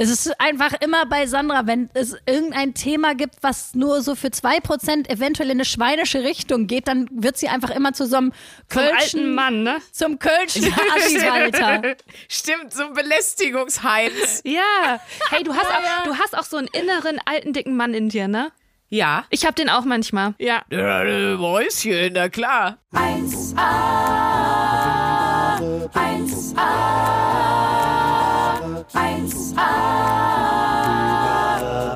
Es ist einfach immer bei Sandra, wenn es irgendein Thema gibt, was nur so für zwei Prozent eventuell in eine schweinische Richtung geht, dann wird sie einfach immer zu so einem Kölschen, alten Mann, ne? Zum Kölschen Assi-Walter. Stimmt, so ein Belästigungsheinz. Ja. Hey, du hast, auch, du hast auch so einen inneren alten, dicken Mann in dir, ne? Ja. Ich hab den auch manchmal. Ja. ja Mäuschen, na klar. 1a, 1a, 1a,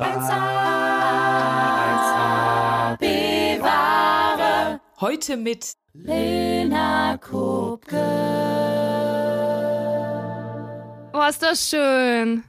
1a, bewahre. Heute mit Lena Kupke. Oh, ist das schön.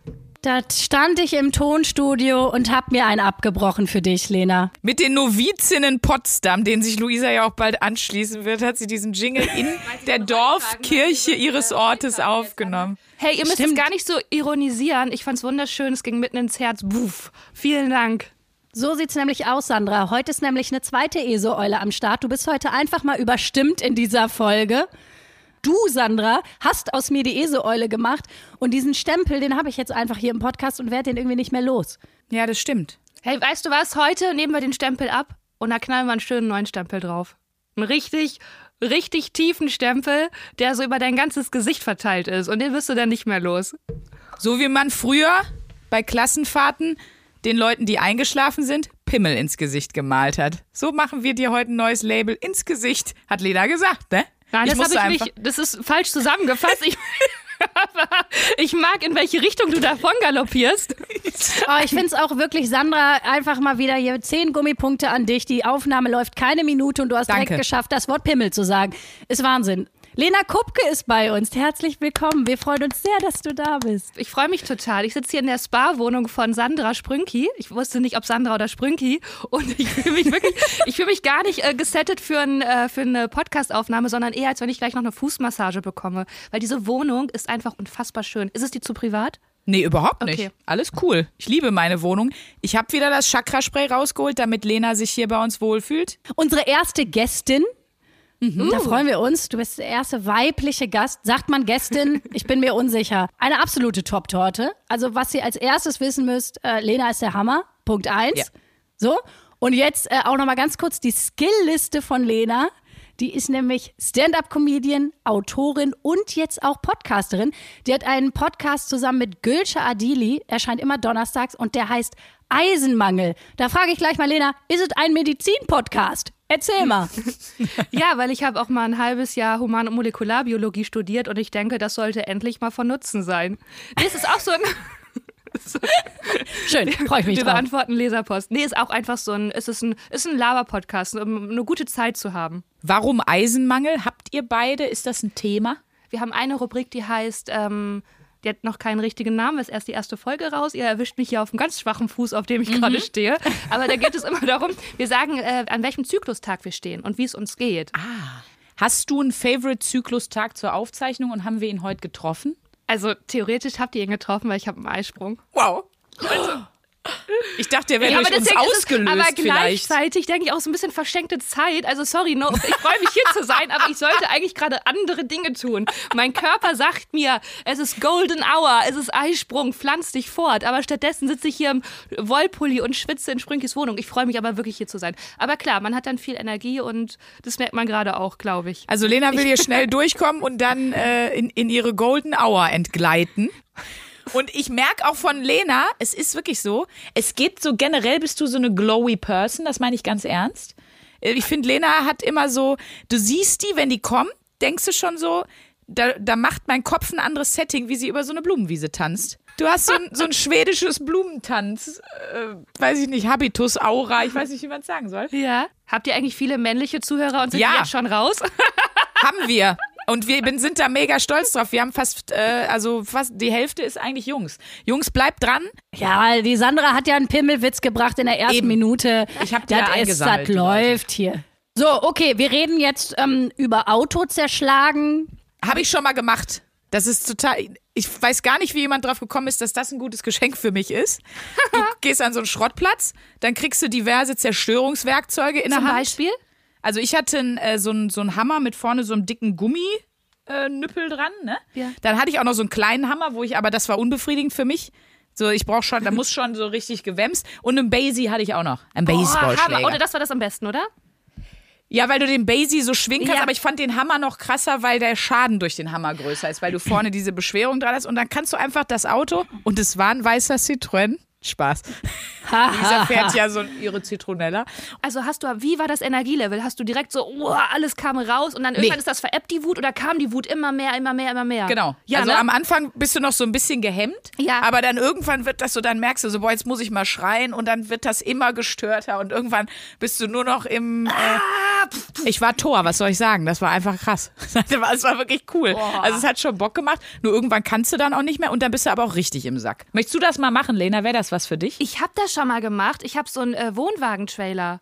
Da stand ich im Tonstudio und hab mir einen abgebrochen für dich, Lena. Mit den Novizinnen Potsdam, denen sich Luisa ja auch bald anschließen wird, hat sie diesen Jingle in der Dorfkirche ihres Ortes aufgenommen. Hey, ihr müsst Stimmt. es gar nicht so ironisieren. Ich fand's wunderschön, es ging mitten ins Herz. Buff. Vielen Dank. So sieht's nämlich aus, Sandra. Heute ist nämlich eine zweite ESO-Eule am Start. Du bist heute einfach mal überstimmt in dieser Folge du, Sandra, hast aus mir die Eseeule gemacht und diesen Stempel, den habe ich jetzt einfach hier im Podcast und werde den irgendwie nicht mehr los. Ja, das stimmt. Hey, weißt du was? Heute nehmen wir den Stempel ab und da knallen wir einen schönen neuen Stempel drauf. Einen richtig, richtig tiefen Stempel, der so über dein ganzes Gesicht verteilt ist und den wirst du dann nicht mehr los. So wie man früher bei Klassenfahrten den Leuten, die eingeschlafen sind, Pimmel ins Gesicht gemalt hat. So machen wir dir heute ein neues Label ins Gesicht, hat Lena gesagt, ne? Nein, das habe ich nicht. Das ist falsch zusammengefasst. Ich, ich mag, in welche Richtung du davon galoppierst. Oh, ich finde es auch wirklich, Sandra, einfach mal wieder hier zehn Gummipunkte an dich. Die Aufnahme läuft keine Minute und du hast Danke. direkt geschafft, das Wort Pimmel zu sagen. Ist Wahnsinn. Lena Kupke ist bei uns. Herzlich willkommen. Wir freuen uns sehr, dass du da bist. Ich freue mich total. Ich sitze hier in der Spa-Wohnung von Sandra Sprünki. Ich wusste nicht, ob Sandra oder Sprünki. Und ich fühle mich wirklich, ich fühle mich gar nicht äh, gesettet für, ein, äh, für eine Podcast-Aufnahme, sondern eher, als wenn ich gleich noch eine Fußmassage bekomme. Weil diese Wohnung ist einfach unfassbar schön. Ist es die zu privat? Nee, überhaupt nicht. Okay. Alles cool. Ich liebe meine Wohnung. Ich habe wieder das Chakraspray rausgeholt, damit Lena sich hier bei uns wohlfühlt. Unsere erste Gästin Mhm. Da freuen wir uns. Du bist der erste weibliche Gast. Sagt man Gästin? Ich bin mir unsicher. Eine absolute Top-Torte. Also, was ihr als erstes wissen müsst, äh, Lena ist der Hammer. Punkt eins. Ja. So. Und jetzt äh, auch nochmal ganz kurz die Skillliste von Lena. Die ist nämlich Stand-up-Comedian, Autorin und jetzt auch Podcasterin. Die hat einen Podcast zusammen mit Gülce Adili, erscheint immer donnerstags und der heißt Eisenmangel. Da frage ich gleich mal, Lena, ist es ein Medizin-Podcast? Erzähl mal. ja, weil ich habe auch mal ein halbes Jahr Human- und Molekularbiologie studiert und ich denke, das sollte endlich mal von Nutzen sein. Nee, es ist auch so ein. Schön, freue ich mich Wir beantworten Leserpost. Nee, ist auch einfach so ein, es ist ein, ist ein Laber-Podcast, um eine gute Zeit zu haben. Warum Eisenmangel? Habt ihr beide? Ist das ein Thema? Wir haben eine Rubrik, die heißt ähm, die hat noch keinen richtigen Namen, ist erst die erste Folge raus. Ihr erwischt mich hier auf einem ganz schwachen Fuß, auf dem ich mhm. gerade stehe. Aber da geht es immer darum, wir sagen, äh, an welchem Zyklustag wir stehen und wie es uns geht. Ah. Hast du einen Favorite-Zyklustag zur Aufzeichnung und haben wir ihn heute getroffen? Also theoretisch habt ihr ihn getroffen, weil ich habe einen Eisprung. Wow. Also, ich dachte, der wäre ja, durch uns ausgelöst. aber gleichzeitig denke ich auch so ein bisschen verschenkte Zeit. Also sorry, no, ich freue mich hier zu sein, aber ich sollte eigentlich gerade andere Dinge tun. Mein Körper sagt mir, es ist Golden Hour, es ist Eisprung, pflanz dich fort. Aber stattdessen sitze ich hier im Wollpulli und schwitze in Sprünkis Wohnung. Ich freue mich aber wirklich hier zu sein. Aber klar, man hat dann viel Energie und das merkt man gerade auch, glaube ich. Also Lena will hier schnell durchkommen und dann äh, in, in ihre Golden Hour entgleiten. Und ich merke auch von Lena, es ist wirklich so, es geht so generell, bist du so eine glowy Person, das meine ich ganz ernst. Äh, ich finde, Lena hat immer so, du siehst die, wenn die kommen, denkst du schon so, da, da macht mein Kopf ein anderes Setting, wie sie über so eine Blumenwiese tanzt. Du hast so ein, so ein schwedisches Blumentanz, äh, weiß ich nicht, Habitus, Aura, ich weiß nicht, wie man es sagen soll. Ja. Habt ihr eigentlich viele männliche Zuhörer und sind ja. jetzt schon raus? Haben wir. Und wir sind da mega stolz drauf. Wir haben fast, äh, also fast die Hälfte ist eigentlich Jungs. Jungs, bleibt dran. Ja, die Sandra hat ja einen Pimmelwitz gebracht in der ersten Eben. Minute. Ich habe das ist, das läuft hier. So, okay, wir reden jetzt ähm, über Auto zerschlagen. Habe ich schon mal gemacht. Das ist total. Ich weiß gar nicht, wie jemand drauf gekommen ist, dass das ein gutes Geschenk für mich ist. Du gehst an so einen Schrottplatz, dann kriegst du diverse Zerstörungswerkzeuge in Zum der Hand. Beispiel? Also ich hatte äh, so einen so Hammer mit vorne so einem dicken Gumminüppel äh, dran. Ne? Ja. Dann hatte ich auch noch so einen kleinen Hammer, wo ich, aber das war unbefriedigend für mich, So, ich brauche schon, da muss schon so richtig gewämst. Und einen Basie hatte ich auch noch. Ein Oh. Baseballschläger. Oder das war das am besten, oder? ja, weil du den Basie so schwingen kannst, Ja. aber ich fand den Hammer noch krasser, weil der Schaden durch den Hammer größer ist, weil du vorne diese Beschwerung dran hast und dann kannst du einfach das Auto und es war ein weißer Citroën. Spaß. Lisa fährt ja so ihre Zitronella. Also hast du, wie war das Energielevel? Hast du direkt so, oh, alles kam raus und dann irgendwann ist das veräppt, die Wut, oder kam die Wut immer mehr, immer mehr, immer mehr? Genau. Ja, also ne? am Anfang bist du noch so ein bisschen gehemmt, Ja. aber dann irgendwann wird das so, dann merkst du so, boah, jetzt muss ich mal schreien und dann wird das immer gestörter und irgendwann bist du nur noch im. Äh, Ah, ich war Tor, was soll ich sagen? Das war einfach krass. Das war, wirklich cool. Also es hat schon Bock gemacht. Nur irgendwann kannst du dann auch nicht mehr und dann bist du aber auch richtig im Sack. Möchtest du das mal machen, Lena? Wäre das was für dich? Ich habe das schon mal gemacht. Ich habe so einen äh, Wohnwagen-Trailer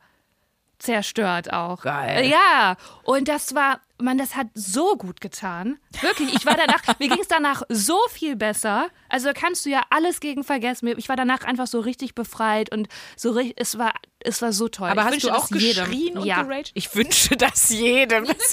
zerstört auch. Geil. Ja, und das war, man, das hat so gut getan. Wirklich, ich war danach, mir ging es danach so viel besser. Also kannst du ja alles gegen vergessen. Ich war danach einfach so richtig befreit und so richtig, es war, es war so toll. Aber ich hast du auch das jedem. geschrien und ja. geraged? Ich wünsche das jedem. Das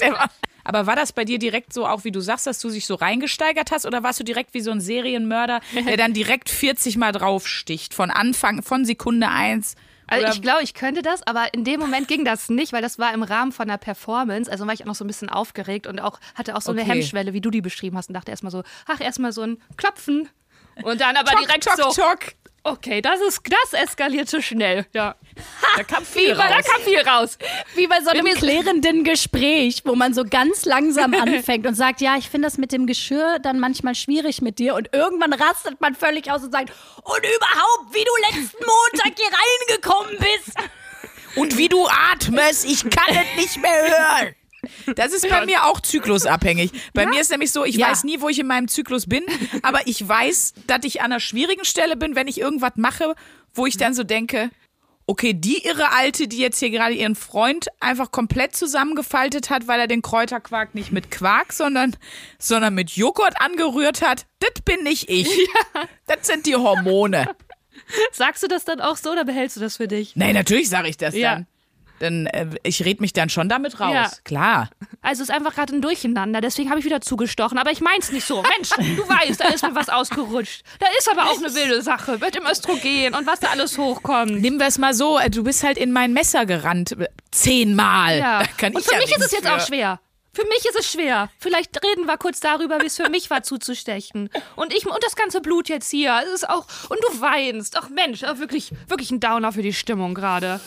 Aber war das bei dir direkt so, auch wie du sagst, dass du dich so reingesteigert hast? Oder warst du direkt wie so ein Serienmörder, der dann direkt 40 Mal draufsticht? Von Anfang, von Sekunde eins? Also ich glaube, ich könnte das, aber in dem Moment ging das nicht, weil das war im Rahmen von einer Performance. Also war ich auch noch so ein bisschen aufgeregt und auch hatte auch so eine Okay. Hemmschwelle, wie du die beschrieben hast und dachte erstmal so, ach, erstmal so ein Klopfen. Und dann aber Tok, direkt tok, so, tok. Okay, das ist, das eskalierte schnell. Ja. Da kam viel Da raus. kam viel raus. Wie bei so einem klärenden Gespräch, wo man so ganz langsam anfängt und sagt, ja, ich finde das mit dem Geschirr dann manchmal schwierig mit dir und irgendwann rastet man völlig aus und sagt, und überhaupt, wie du letzten Montag hier reingekommen bist. Und wie du atmest, ich kann es nicht mehr hören. Das ist bei mir auch zyklusabhängig. Bei mir ist nämlich so, ich Ja. weiß nie, wo ich in meinem Zyklus bin, aber ich weiß, dass ich an einer schwierigen Stelle bin, wenn ich irgendwas mache, wo ich dann so denke, okay, die irre Alte, die jetzt hier gerade ihren Freund einfach komplett zusammengefaltet hat, weil er den Kräuterquark nicht mit Quark, sondern, sondern mit Joghurt angerührt hat, das bin nicht ich. Das sind die Hormone. Sagst du das dann auch so oder behältst du das für dich? Nee, natürlich sage ich das Ja. dann. Dann, äh, ich red mich dann schon damit raus. Ja. Klar. Also es ist einfach gerade ein Durcheinander, deswegen habe ich wieder zugestochen. Aber ich mein's nicht so. Mensch, du weißt, da ist mir was ausgerutscht. Da ist aber auch eine wilde Sache mit dem Östrogen und was da alles hochkommt. Nimm wir es mal so, äh, du bist halt in mein Messer gerannt. äh, Zehnmal. Ja. Und für ja mich ist es jetzt für. auch schwer. Für mich ist es schwer. Vielleicht reden wir kurz darüber, wie es für mich war zuzustechen. Und ich und das ganze Blut jetzt hier. Es ist auch und du weinst. Ach Mensch, auch wirklich wirklich ein Downer für die Stimmung gerade.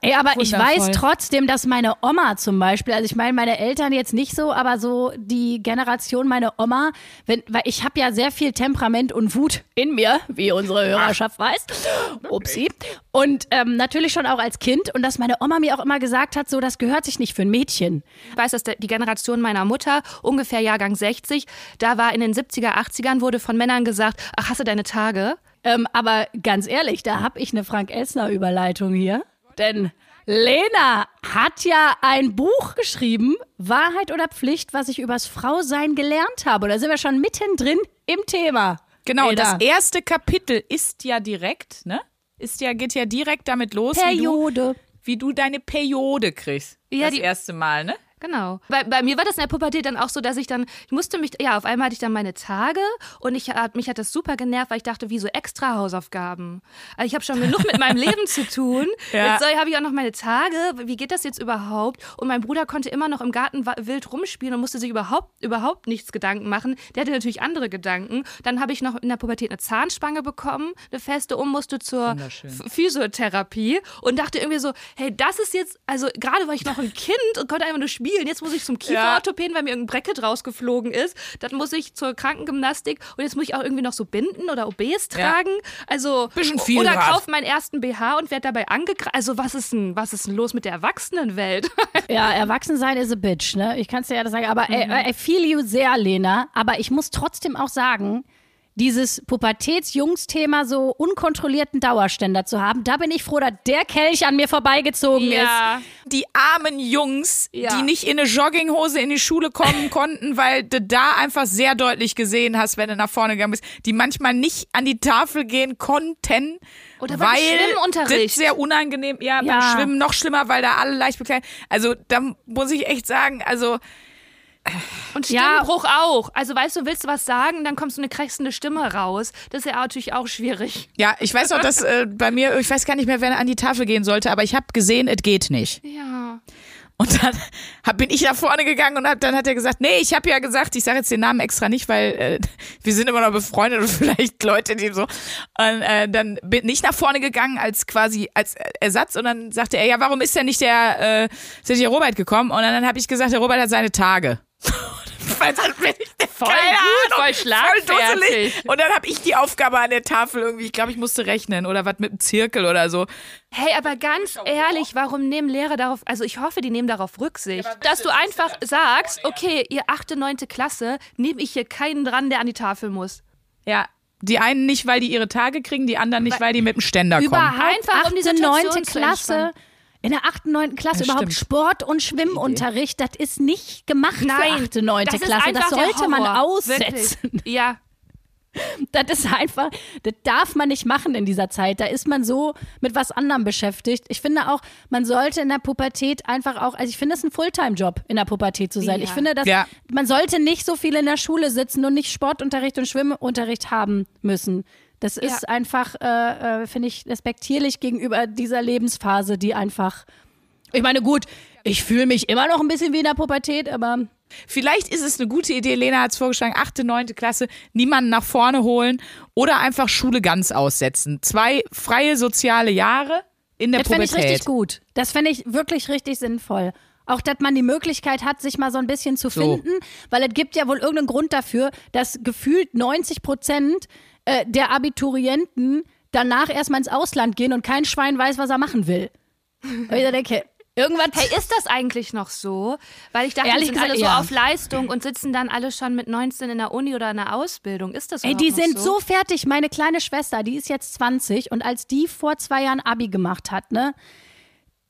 Ey, aber ich weiß trotzdem, dass meine Oma zum Beispiel, also ich meine meine Eltern jetzt nicht so, aber so die Generation meine Oma, wenn, weil ich habe ja sehr viel Temperament und Wut in mir, wie unsere Hörerschaft weiß. Upsi. Und ähm, natürlich schon auch als Kind und dass meine Oma mir auch immer gesagt hat, so das gehört sich nicht für ein Mädchen. Ich weiß, dass die Generation meiner Mutter, ungefähr Jahrgang 60, da war in den 70er, 80ern, wurde von Männern gesagt, ach, hast du deine Tage? Ähm, aber ganz ehrlich, da habe ich eine Frank Elsner Überleitung hier. Denn Lena hat ja ein Buch geschrieben, Wahrheit oder Pflicht, was ich übers Frausein gelernt habe. Da sind wir schon mittendrin im Thema. Genau, Lena. das erste Kapitel ist ja direkt, ne? Ist ja, geht ja direkt damit los, Periode. Wie, du, wie du deine Periode kriegst. Ja, das die- erste Mal, ne? Genau. Bei, bei mir war das in der Pubertät dann auch so, dass ich dann, ich musste mich, ja, auf einmal hatte ich dann meine Tage und ich, mich hat das super genervt, weil ich dachte, wie so extra Hausaufgaben. Also ich habe schon genug mit meinem Leben zu tun. Ja. Jetzt habe ich auch noch meine Tage. Wie geht das jetzt überhaupt? Und mein Bruder konnte immer noch im Garten wild rumspielen und musste sich überhaupt, überhaupt nichts Gedanken machen. Der hatte natürlich andere Gedanken. Dann habe ich noch in der Pubertät eine Zahnspange bekommen, eine feste, und musste zur Physiotherapie und dachte irgendwie so, hey, das ist jetzt, also gerade war ich noch ein Kind und konnte einfach nur spielen. Jetzt muss ich zum Kieferorthopäden, weil mir irgendein Bracket rausgeflogen ist. Dann muss ich zur Krankengymnastik und jetzt muss ich auch irgendwie noch so Binden oder OBs Ja. tragen. Also Bisschen viel oder grad. kauf meinen ersten BH und werde dabei angegriffen. Also was ist denn, was ist denn los mit der Erwachsenenwelt? Ja, Erwachsensein is a bitch, ne? Ich kann es dir ja das sagen. Aber äh, I feel you sehr, Lena. Aber ich muss trotzdem auch sagen, dieses Pubertäts-Jungs-Thema so unkontrollierten Dauerständer zu haben, da bin ich froh, dass der Kelch an mir vorbeigezogen ist. Die armen Jungs, Ja. die nicht in eine Jogginghose in die Schule kommen konnten, weil du da einfach sehr deutlich gesehen hast, wenn du nach vorne gegangen bist, die manchmal nicht an die Tafel gehen konnten. Oder beim weil Schwimmunterricht. das sehr unangenehm, ja, Ja. beim Schwimmen noch schlimmer, weil da alle leicht bekleidet. Also da muss ich echt sagen, also Und Ja. Stimmbruch auch. Also weißt du, willst du was sagen, dann kommst du eine krächzende Stimme raus. Das ist ja natürlich auch schwierig. Ja, ich weiß auch, dass äh, bei mir, ich weiß gar nicht mehr, wer an die Tafel gehen sollte, aber ich habe gesehen, es geht nicht. Ja. Und dann hab, bin ich nach vorne gegangen und hab, dann hat er gesagt, nee, ich habe ja gesagt, ich sage jetzt den Namen extra nicht, weil äh, wir sind immer noch befreundet und vielleicht Leute, die so. Und äh, dann bin ich nach vorne gegangen als quasi als Ersatz und dann sagte er, ja, warum ist denn nicht der, äh, ist nicht der Robert gekommen? Und dann habe ich gesagt, der Robert hat seine Tage. Weil bin ich Voll keine gut, Ahnung, voll schlagfertig. dusselig. Und dann habe ich die Aufgabe an der Tafel irgendwie, ich glaube, ich musste rechnen oder was mit dem Zirkel oder so. Hey, aber ganz ehrlich, warum nehmen Lehrer darauf, also ich hoffe, die nehmen darauf Rücksicht, dass du einfach sagst, okay, ihr achte, neunte Klasse, nehme ich hier keinen dran, der an die Tafel muss. Ja. Die einen nicht, weil die ihre Tage kriegen, die anderen nicht, weil die mit dem Ständer kommen. Überhaupt Einfach, um die 8., Situation 9. zu Klasse. In der 8., 9. Klasse Ja, überhaupt stimmt. Sport- und Schwimmunterricht, das ist nicht gemacht Nein, für 8., 9. das Klasse. Das sollte man aussetzen. Wirklich. Ja, Das ist einfach, das darf man nicht machen in dieser Zeit. Da ist man so mit was anderem beschäftigt. Ich finde auch, man sollte in der Pubertät einfach auch, also ich finde es ein Fulltime-Job, in der Pubertät zu sein. Ja. Ich finde, dass Ja. man sollte nicht so viel in der Schule sitzen und nicht Sportunterricht und Schwimmunterricht haben müssen. Das ist Ja. einfach, äh, äh, finde ich, respektierlich gegenüber dieser Lebensphase, die einfach. Ich meine, gut, ich fühle mich immer noch ein bisschen wie in der Pubertät, aber Vielleicht ist es eine gute Idee, Lena hat es vorgeschlagen, achte, neunte Klasse, niemanden nach vorne holen oder einfach Schule ganz aussetzen. Zwei freie soziale Jahre in der Das fände ich Pubertät. richtig gut. Das fände ich wirklich richtig sinnvoll. Auch, dass man die Möglichkeit hat, sich mal so ein bisschen zu So. finden, weil es gibt ja wohl irgendeinen Grund dafür, dass gefühlt 90 Prozent äh, der Abiturienten danach erstmal ins Ausland gehen und kein Schwein weiß, was er machen will. Und ich denke, irgendwas. Hey, ist das eigentlich noch so? Weil ich dachte, Ehrlich die sind gesagt, alle so ja. auf Leistung und sitzen dann alle schon mit 19 in der Uni oder in der Ausbildung. Ist das Ey, überhaupt die noch sind so? so fertig. Meine kleine Schwester, die ist jetzt 20 und als die vor zwei Jahren Abi gemacht hat, ne,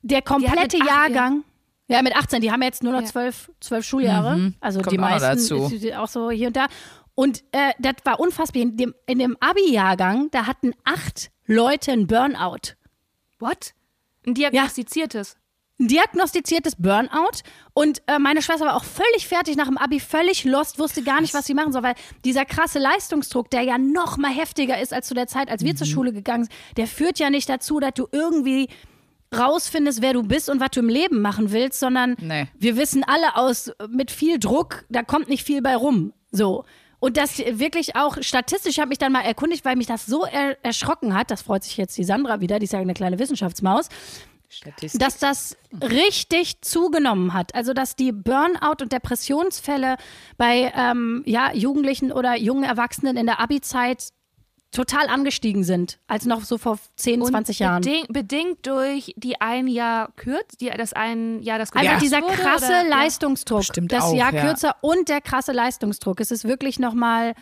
der komplette Jahrgang, ja. mit 18, die haben jetzt nur noch Ja. zwölf, zwölf Schuljahre, also Kommt die auch meisten dazu. ist- ist auch so hier und da. Und äh, das war unfassbar. In dem, in dem Abi-Jahrgang, da hatten acht Leute einen Burnout. What? Ein diagnostiziertes. Ein diagnostiziertes Burnout. Und äh, meine Schwester war auch völlig fertig nach dem Abi, völlig lost, wusste gar nicht, was sie machen soll, weil dieser krasse Leistungsdruck, der ja noch mal heftiger ist als zu der Zeit, als wir zur Schule gegangen sind, der führt ja nicht dazu, dass du irgendwie rausfindest, wer du bist und was du im Leben machen willst, sondern Nee. wir wissen alle aus, mit viel Druck, da kommt nicht viel bei rum. So. Und das wirklich auch statistisch, ich habe mich dann mal erkundigt, weil mich das so er erschrocken hat, das freut sich jetzt die Sandra wieder, die ist ja eine kleine Wissenschaftsmaus, Statistik. dass das richtig zugenommen hat. Also dass die Burnout- und Depressionsfälle bei ähm, ja, Jugendlichen oder jungen Erwachsenen in der Abi-Zeit total angestiegen sind, als noch so vor 10, 20 Jahren. Beding, bedingt durch die ein Jahr kürz, die, das ein Jahr das Einfach gekürzt dieser wurde, krasse oder? Ja. Leistungsdruck. Bestimmt das auch, Jahr ja. kürzer und der krasse Leistungsdruck. Es ist wirklich nochmal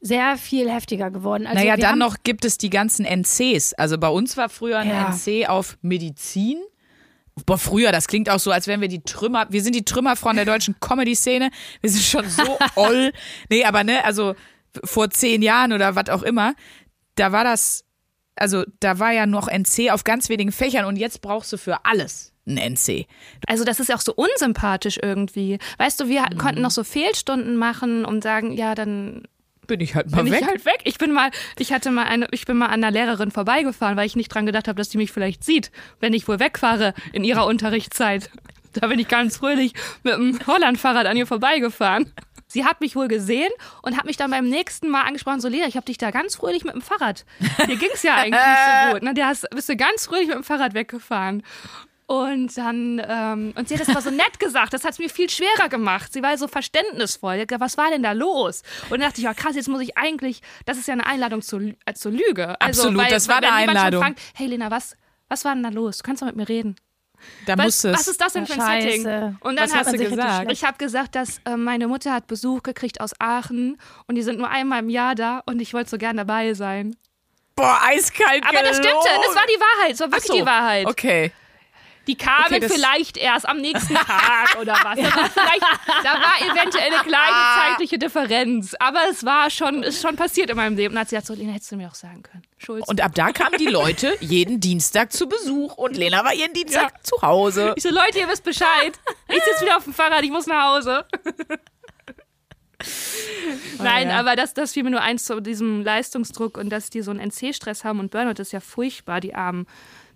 sehr viel heftiger geworden. Also naja, dann noch gibt es die ganzen NCs. Also bei uns war früher ein Ja. NC auf Medizin. Boah, früher, das klingt auch so, als wären wir die Trümmer, wir sind die Trümmerfrauen der deutschen Comedy-Szene. Wir sind schon so oll. Nee, aber ne, also vor zehn Jahren oder was auch immer, da war das, also da war ja noch NC auf ganz wenigen Fächern und jetzt brauchst du für alles ein NC. Also das ist ja auch so unsympathisch irgendwie. Weißt du, wir Mhm. konnten noch so Fehlstunden machen und sagen, ja, dann Bin ich halt mal bin weg. ich halt weg. Ich bin mal, ich hatte mal eine, ich bin mal an einer Lehrerin vorbeigefahren, weil ich nicht dran gedacht habe, dass die mich vielleicht sieht, wenn ich wohl wegfahre in ihrer Unterrichtszeit. Da bin ich ganz fröhlich mit dem Hollandfahrrad an ihr vorbeigefahren. Sie hat mich wohl gesehen und hat mich dann beim nächsten Mal angesprochen, so Lea, ich habe dich da ganz fröhlich mit dem Fahrrad. Dir ging's ja eigentlich nicht so gut. Ne? Hast, bist du ganz fröhlich mit dem Fahrrad weggefahren. Und dann, ähm, und sie hat das aber so nett gesagt, das hat es mir viel schwerer gemacht. Sie war so verständnisvoll. Gesagt, was war denn da los? Und dann dachte ich, ja krass, jetzt muss ich eigentlich, das ist ja eine Einladung zur, äh, zur Lüge. Also, Absolut, das war wenn eine Einladung. Fragt, hey Lena, was, was war denn da los? Du kannst doch mit mir reden. Da Was, musst du was ist das denn für ein Scheiße. Setting? Und dann Was hat hast du gesagt? Ich habe gesagt, dass äh, meine Mutter hat Besuch gekriegt aus Aachen und die sind nur einmal im Jahr da und ich wollte so gern dabei sein. Boah, eiskalt Aber das stimmte, gelogen. das war die Wahrheit, das war wirklich so, die Wahrheit. Okay. Die kamen Okay, vielleicht erst am nächsten Tag oder was. Da war, vielleicht, da war eventuell eine kleine zeitliche Differenz. Aber es war schon, ist schon passiert in meinem Leben. Und hat sie gesagt, so, Lena, hättest du mir auch sagen können. Schulz. Und ab da kamen die Leute jeden Dienstag zu Besuch und Lena war jeden Dienstag Ja. zu Hause. ich so, Leute, ihr wisst Bescheid. Ich sitze wieder auf dem Fahrrad, ich muss nach Hause. Nein, ja. aber das, das fiel mir nur eins zu diesem Leistungsdruck und dass die so einen NC-Stress haben und Burnout ist ja furchtbar, die armen,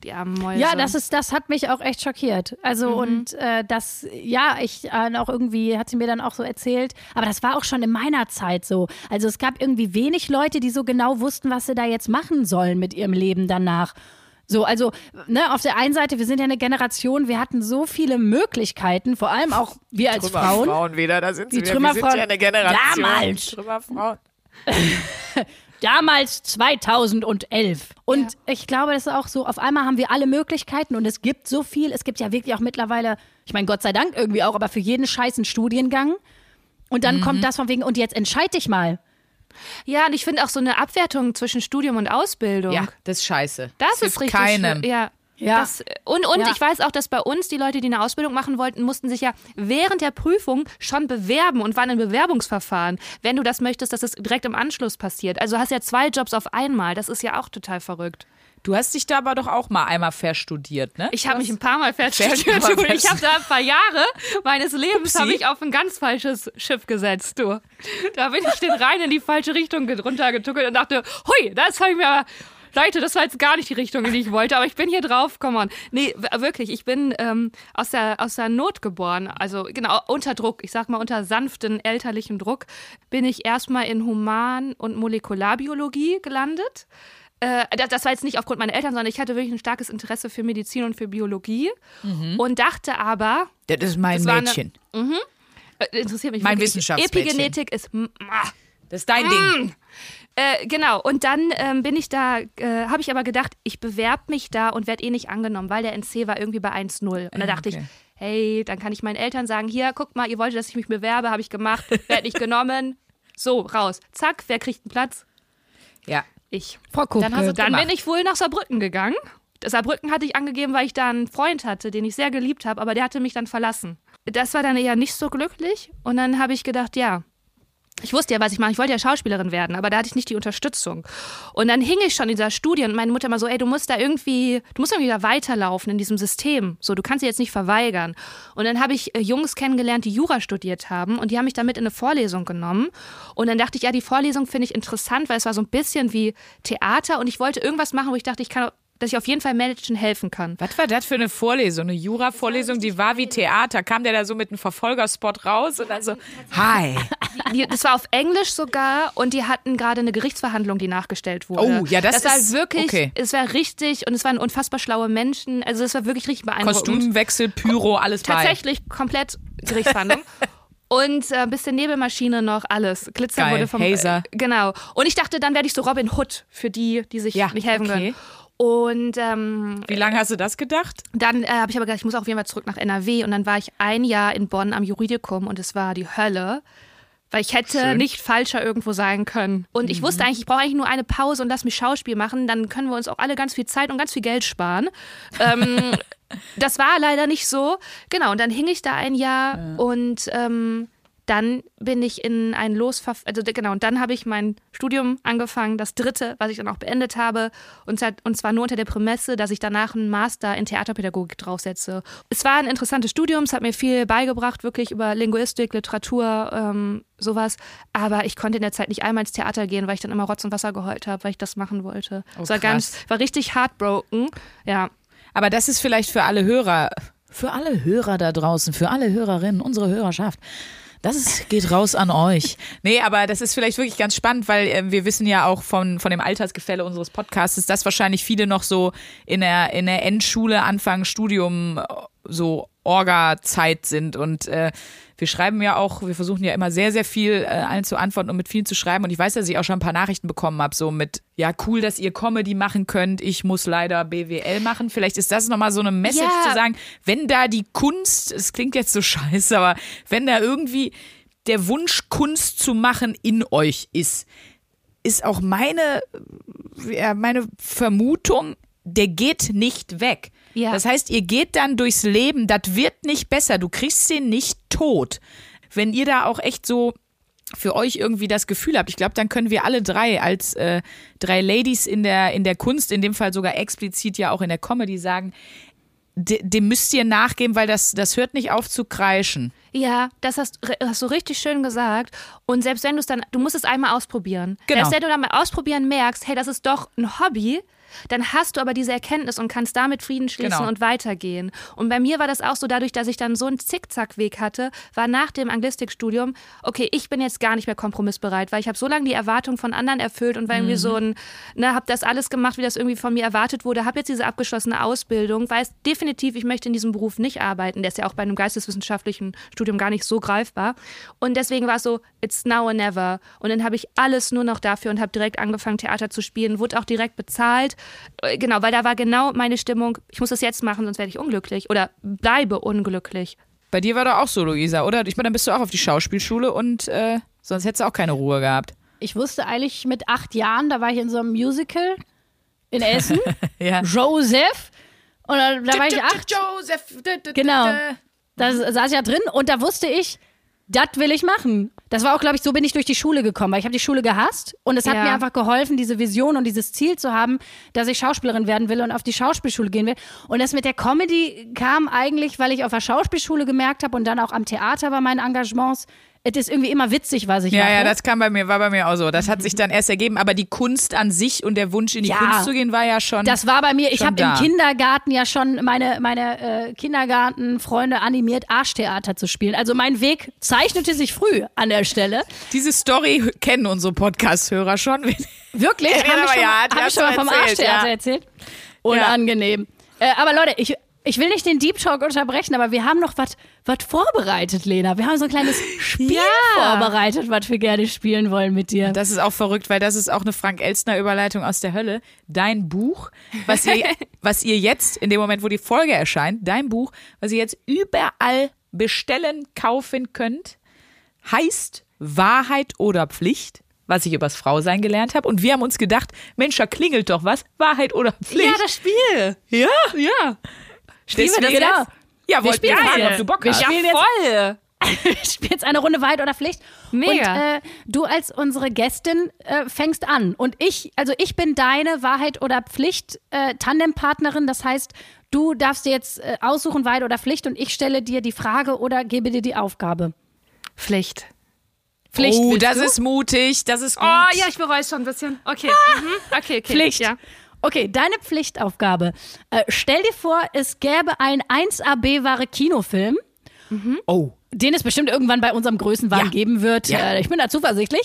die armen Mäuse. Ja, das ist, das hat mich auch echt schockiert. Also und äh, das, ja, ich äh, auch irgendwie hat sie mir dann auch so erzählt. Aber das war auch schon in meiner Zeit so. Also es gab irgendwie wenig Leute, die so genau wussten, was sie da jetzt machen sollen mit ihrem Leben danach. So, also, ne, auf der einen Seite, wir sind ja eine Generation, wir hatten so viele Möglichkeiten, vor allem auch wir als Frauen. Frauen wieder, da sind sie Die wieder. Wir sind Trümmerfrauen- ja eine Generation. Damals. Trümmerfrauen. Damals 2011. Und ich glaube, das ist auch so, auf einmal haben wir alle Möglichkeiten und es gibt so viel. Es gibt ja wirklich auch mittlerweile, ich meine, Gott sei Dank irgendwie auch, aber für jeden Scheiß einen Studiengang. Und dann kommt das von wegen, und jetzt entscheid dich mal. ja, und ich finde auch so eine Abwertung zwischen Studium und Ausbildung. Ja, das ist scheiße. Das ist hilft richtig. keinem. Ja. Ja. Das, und und Ja. ich weiß auch, dass bei uns die Leute, die eine Ausbildung machen wollten, mussten sich ja während der Prüfung schon bewerben und waren in Bewerbungsverfahren. Wenn du das möchtest, dass es direkt im Anschluss passiert. Also hast ja zwei Jobs auf einmal. Das ist ja auch total verrückt. Du hast dich da aber doch auch mal einmal verstudiert, ne? Ich habe mich ein paar Mal mal Du. Ich habe da ein paar Jahre meines Lebens habe ich auf ein ganz falsches Schiff gesetzt, du. Da bin ich den rein in die falsche Richtung ge- runtergetuckelt und dachte, hui, das habe ich mir aber Leute, das war jetzt gar nicht die Richtung, in die ich wollte, aber ich bin hier drauf, come on. Nee, wirklich, ich bin ähm, aus, der, aus der Not geboren. Also genau, unter Druck, ich sag mal unter sanften elterlichem Druck, bin ich erstmal in Human- und Molekularbiologie gelandet. Äh, das, das war jetzt nicht aufgrund meiner Eltern, sondern ich hatte wirklich ein starkes Interesse für Medizin und für Biologie und dachte aber, Das ist mein Das war eine- Mädchen. äh, interessiert mich Mein wirklich, Wissenschaftsmädchen. Epigenetik ist mm, ah. Das ist dein Ding. Äh, genau, und dann ähm, bin ich da, äh, habe ich aber gedacht, ich bewerbe mich da und werde eh nicht angenommen, weil der NC war irgendwie bei 1-0. Und da dachte okay. ich, hey, dann kann ich meinen Eltern sagen, hier, guck mal, ihr wolltet, dass ich mich bewerbe, habe ich gemacht, werde nicht genommen. So, raus. Zack, wer kriegt einen Platz? Ja. Ich. Frau Kupke. Dann du- Dann bin ich wohl nach Saarbrücken gegangen. Saarbrücken hatte ich angegeben, weil ich da einen Freund hatte, den ich sehr geliebt habe, aber der hatte mich dann verlassen. Das war dann eher nicht so glücklich. Und dann habe ich gedacht, ja, ich wusste ja, was ich mache. Ich wollte ja Schauspielerin werden, aber da hatte ich nicht die Unterstützung. Und dann hing ich schon in dieser Studie und meine Mutter immer so, ey, du musst da irgendwie, du musst irgendwie da weiterlaufen in diesem System. So, du kannst sie jetzt nicht verweigern. Und dann habe ich äh, Jungs kennengelernt, die Jura studiert haben und die haben mich damit in eine Vorlesung genommen. Und dann dachte ich, ja, die Vorlesung finde ich interessant, weil es war so ein bisschen wie Theater und ich wollte irgendwas machen, wo ich dachte, ich kann, dass ich auf jeden Fall Menschen helfen kann. Was war das für eine Vorlesung? Eine Jura-Vorlesung, die war wie Theater. Kam der da so mit einem Verfolgerspot raus und dann so, hi. Die, das war auf Englisch sogar und die hatten gerade eine Gerichtsverhandlung, die nachgestellt wurde. Oh, ja, das war ist- wirklich, okay. es war richtig und es waren unfassbar schlaue Menschen. Also es war wirklich richtig beeindruckend. Kostümwechsel, Pyro, alles bei. Tatsächlich komplett Gerichtsverhandlung. Und äh, ein bisschen Nebelmaschine noch, alles. Glitzer Geil, wurde vom. Hazer. Äh, genau. Und ich dachte, dann werde ich so Robin Hood für die, die sich Ja, nicht helfen okay. können. Und ähm, Wie lange hast du das gedacht? dann äh, habe ich aber gedacht, ich muss auf jeden Fall zurück nach NRW. Und dann war ich ein Jahr in Bonn am Juridikum und es war die Hölle. Weil ich hätte Schön. nicht falscher irgendwo sein können. Und ich wusste eigentlich, ich brauche eigentlich nur eine Pause und lass mich Schauspiel machen. Dann können wir uns auch alle ganz viel Zeit und ganz viel Geld sparen. Ähm, das war leider nicht so. Genau, und dann hing ich da ein Jahr und ähm, dann bin ich in ein Losverf also genau, und dann habe ich mein Studium angefangen, das dritte, was ich dann auch beendet habe, und, zwar- und zwar nur unter der Prämisse, dass ich danach einen Master in Theaterpädagogik draufsetze. Es war ein interessantes Studium, es hat mir viel beigebracht, wirklich über Linguistik, Literatur, ähm, sowas, aber ich konnte in der Zeit nicht einmal ins Theater gehen, weil ich dann immer Rotz und Wasser geheult habe, weil ich das machen wollte. es war krass. ganz, war richtig heartbroken, ja. Aber das ist vielleicht für alle Hörer, für alle Hörer da draußen, für alle Hörerinnen, unsere Hörerschaft. Das ist, geht raus an euch. Nee, aber das ist vielleicht wirklich ganz spannend, weil äh, wir wissen ja auch von, von dem Altersgefälle unseres Podcasts, dass wahrscheinlich viele noch so in der, in der Endschule, Anfang Studium, äh, so Orga-Zeit sind. Und äh, wir schreiben ja auch, wir versuchen ja immer sehr, sehr viel äh, allen zu antworten und mit vielen zu schreiben. Und ich weiß, dass ich auch schon ein paar Nachrichten bekommen habe, so mit, ja, cool, dass ihr Comedy machen könnt. Ich muss leider BWL machen. Vielleicht ist das nochmal so eine Message Ja. zu sagen, wenn da die Kunst, es klingt jetzt so scheiße, aber wenn da irgendwie der Wunsch, Kunst zu machen in euch ist, ist auch meine, meine Vermutung, der geht nicht weg. Ja. Das heißt, ihr geht dann durchs Leben, das wird nicht besser, du kriegst den nicht tot. Wenn ihr da auch echt so für euch irgendwie das Gefühl habt, ich glaube, dann können wir alle drei als äh, drei Ladies in der, in der Kunst, in dem Fall sogar explizit ja auch in der Comedy sagen, de, dem müsst ihr nachgeben, weil das, das hört nicht auf zu kreischen. Ja, das hast, hast du richtig schön gesagt. Und selbst wenn du es dann, du musst es einmal ausprobieren. Genau. Selbst wenn du dann mal ausprobieren merkst, hey, das ist doch ein Hobby, dann hast du aber diese Erkenntnis und kannst damit Frieden schließen Genau. und weitergehen. Und bei mir war das auch so, dadurch, dass ich dann so einen Zickzackweg hatte, war nach dem Anglistikstudium, okay, ich bin jetzt gar nicht mehr kompromissbereit, weil ich habe so lange die Erwartungen von anderen erfüllt und war irgendwie so ein, ne, habe das alles gemacht, wie das irgendwie von mir erwartet wurde, habe jetzt diese abgeschlossene Ausbildung, weiß definitiv, ich möchte in diesem Beruf nicht arbeiten. Der ist ja auch bei einem geisteswissenschaftlichen Studium gar nicht so greifbar. Und deswegen war es so, it's now or never. Und dann habe ich alles nur noch dafür und habe direkt angefangen, Theater zu spielen, wurde auch direkt bezahlt. Äh, Genau, weil da war genau meine Stimmung, ich muss das jetzt machen, sonst werde ich unglücklich oder bleibe unglücklich. Bei dir war doch auch so, Luisa, oder? Ich meine, dann bist du auch auf die Schauspielschule und äh, sonst hättest du auch keine Ruhe gehabt. Ich wusste eigentlich mit acht Jahren, da war ich in so einem Musical in Essen, Ja. Joseph. Und da, da war ich acht. Joseph. Genau. Da saß ich ja drin und da wusste ich, das will ich machen. Das war auch, glaube ich, so bin ich durch die Schule gekommen, weil ich habe die Schule gehasst und es hat Ja. mir einfach geholfen, diese Vision und dieses Ziel zu haben, dass ich Schauspielerin werden will und auf die Schauspielschule gehen will. Und das mit der Comedy kam eigentlich, weil ich auf der Schauspielschule gemerkt habe und dann auch am Theater bei meinen Engagements, es ist irgendwie immer witzig, was ich Ja, mache. ja, das kam bei mir, war bei mir auch so. Das hat sich dann erst ergeben, aber die Kunst an sich und der Wunsch in die Ja. Kunst zu gehen war ja schon. Das war bei mir, ich habe im. Kindergarten ja schon meine, meine äh, Kindergartenfreunde animiert, Arschtheater zu spielen. Also mein Weg zeichnete sich früh an der Stelle. Diese Story kennen unsere Podcast-Hörer schon. Wirklich? Ja, Hab ich aber schon, ja, hab ich schon mal vom erzählt, Arschtheater ja. erzählt? Unangenehm. Äh, aber Leute, ich, ich will nicht den Deep Talk unterbrechen, aber wir haben noch was vorbereitet, Lena. Wir haben so ein kleines Spiel Ja. vorbereitet, was wir gerne spielen wollen mit dir. Das ist auch verrückt, weil das ist auch eine Frank Elstner Überleitung aus der Hölle. Dein Buch, was ihr, was ihr jetzt, in dem Moment, wo die Folge erscheint, dein Buch, was ihr jetzt überall bestellen, kaufen könnt, heißt Wahrheit oder Pflicht, was ich übers Frausein gelernt habe. Und wir haben uns gedacht, Mensch, da klingelt doch was. Wahrheit oder Pflicht. das Spiel. ja. Ja. Spielen wir das Deswegen- jetzt? Ja, wollt ihr spielen fragen, jetzt. ob du Bock Wir hast. spielen jetzt- voll. Ich spiele jetzt eine Runde Wahrheit oder Pflicht. Mega. Und äh, du als unsere Gästin äh, fängst an. Und ich, also ich bin deine Wahrheit oder Pflicht äh, Tandempartnerin. Das heißt, du darfst dir jetzt äh, aussuchen, Wahrheit oder Pflicht. Und ich stelle dir die Frage oder gebe dir die Aufgabe. Pflicht. Pflicht. Oh, das du? ist mutig, das ist gut. Oh ja, ich bereue es schon ein bisschen. Okay. Mhm. Okay, okay. Pflicht. Ja. Okay, deine Pflichtaufgabe. Äh, stell dir vor, es gäbe einen 1AB-wahre Kinofilm. Oh. den es bestimmt irgendwann bei unserem Größenwahn Ja. geben wird. Ja. Äh, ich bin da zuversichtlich.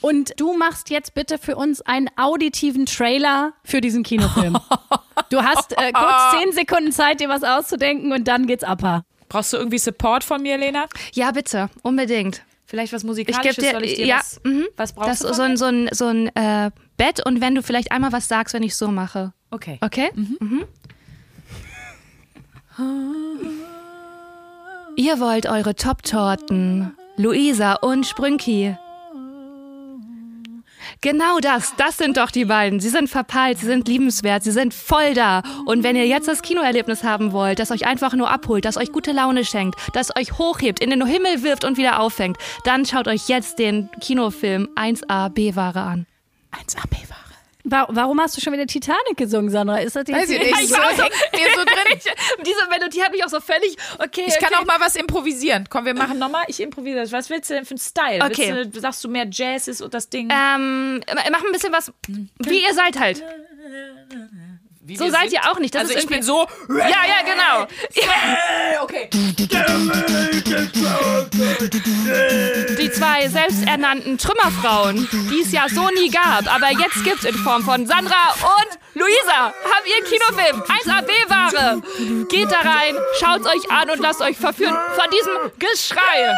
Und du machst jetzt bitte für uns einen auditiven Trailer für diesen Kinofilm. du hast äh, kurz zehn Sekunden Zeit, dir was auszudenken und dann geht's ab. Brauchst du irgendwie Support von mir, Lena? ja, bitte. Unbedingt. Vielleicht was Ich Musikalisches? gebe dir, Soll ich dir ja, was, mhm. was brauchst das du so mir? ein, so ein, so ein äh, Bett und wenn du vielleicht einmal was sagst, wenn ich so mache. Okay. Okay? Mhm. Ihr wollt eure Top-Torten. Luisa und Sprünki. Genau das, das sind doch die beiden. Sie sind verpeilt, sie sind liebenswert, sie sind voll da. Und wenn ihr jetzt das Kinoerlebnis haben wollt, das euch einfach nur abholt, das euch gute Laune schenkt, das euch hochhebt, in den Himmel wirft und wieder auffängt, dann schaut euch jetzt den Kinofilm 1A B-Ware an. 1 AB-Ware. Wa warum hast du schon wieder Titanic gesungen, Sandra? Ist das jetzt Weiß ich nicht. Ich so war so- mir so drin. Diese Melodie hat mich auch so völlig. Okay, Ich kann okay. auch mal was improvisieren. Komm, wir machen nochmal. Ich improvisiere. Was willst du denn für einen Style? Okay. Du, sagst du mehr Jazz ist und das Ding? Ähm, mach ein bisschen was, wie ihr seid halt. Wie So seid sind? ihr auch nicht. Das also ist ich bin so. Ja, ja, genau. Okay. Die zwei selbsternannten Trümmerfrauen, die es ja so nie gab, aber jetzt gibt's in Form von Sandra und Luisa, haben ihren Kinofilm 1AB-Ware. Geht da rein, schaut's euch an und lasst euch verführen von diesem Geschrei.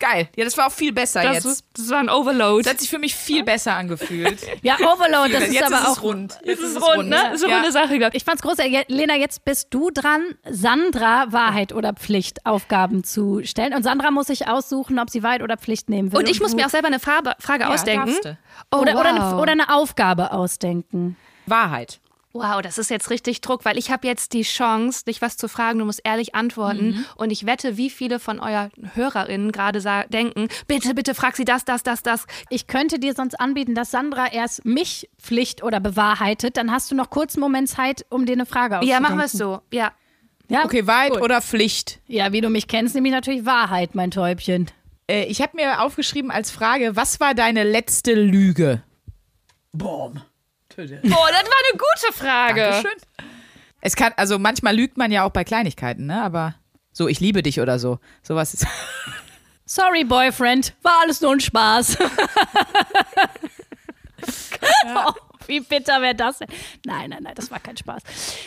Geil. Ja, das war auch viel besser Das, jetzt. das war ein Overload. Das hat sich für mich viel besser angefühlt. Ja, Overload, das ist jetzt aber ist auch es rund. Jetzt ist rund, ne? Das ist eine Ja. runde Sache, glaub ich. Ich fand's großartig. Lena, jetzt bist du dran, Sandra Wahrheit oder Pflicht Aufgaben zu stellen. Und Sandra muss sich aussuchen, ob sie Wahrheit oder Pflicht nehmen will. Und ich muss du- mir auch selber eine Frage, Frage ausdenken. darfst du. Oh, oder, oder, wow. eine, oder eine Aufgabe ausdenken. Wahrheit. Wow, das ist jetzt richtig Druck, weil ich habe jetzt die Chance, dich was zu fragen. Du musst ehrlich antworten. Mhm. Und ich wette, wie viele von euren HörerInnen gerade denken, bitte, bitte frag sie das, das, das, das. Ich könnte dir sonst anbieten, dass Sandra erst mich Pflicht oder bewahrheitet. Dann hast du noch kurz einen Moment Zeit, um dir eine Frage Ja, auszudenken. machen wir es so. Ja. Ja? Okay, Wahrheit Gut. oder Pflicht? Ja, wie du mich kennst, nämlich natürlich Wahrheit, mein Täubchen. Äh, ich habe mir aufgeschrieben als Frage, was war deine letzte Lüge? Boom. Oh, das war eine gute Frage. Dankeschön. Es kann, also manchmal lügt man ja auch bei Kleinigkeiten, ne? Aber so, ich liebe dich oder so. Sowas ist. Sorry, Boyfriend, war alles nur ein Spaß. oh, wie bitter wäre das denn? Nein, nein, nein, das war kein Spaß.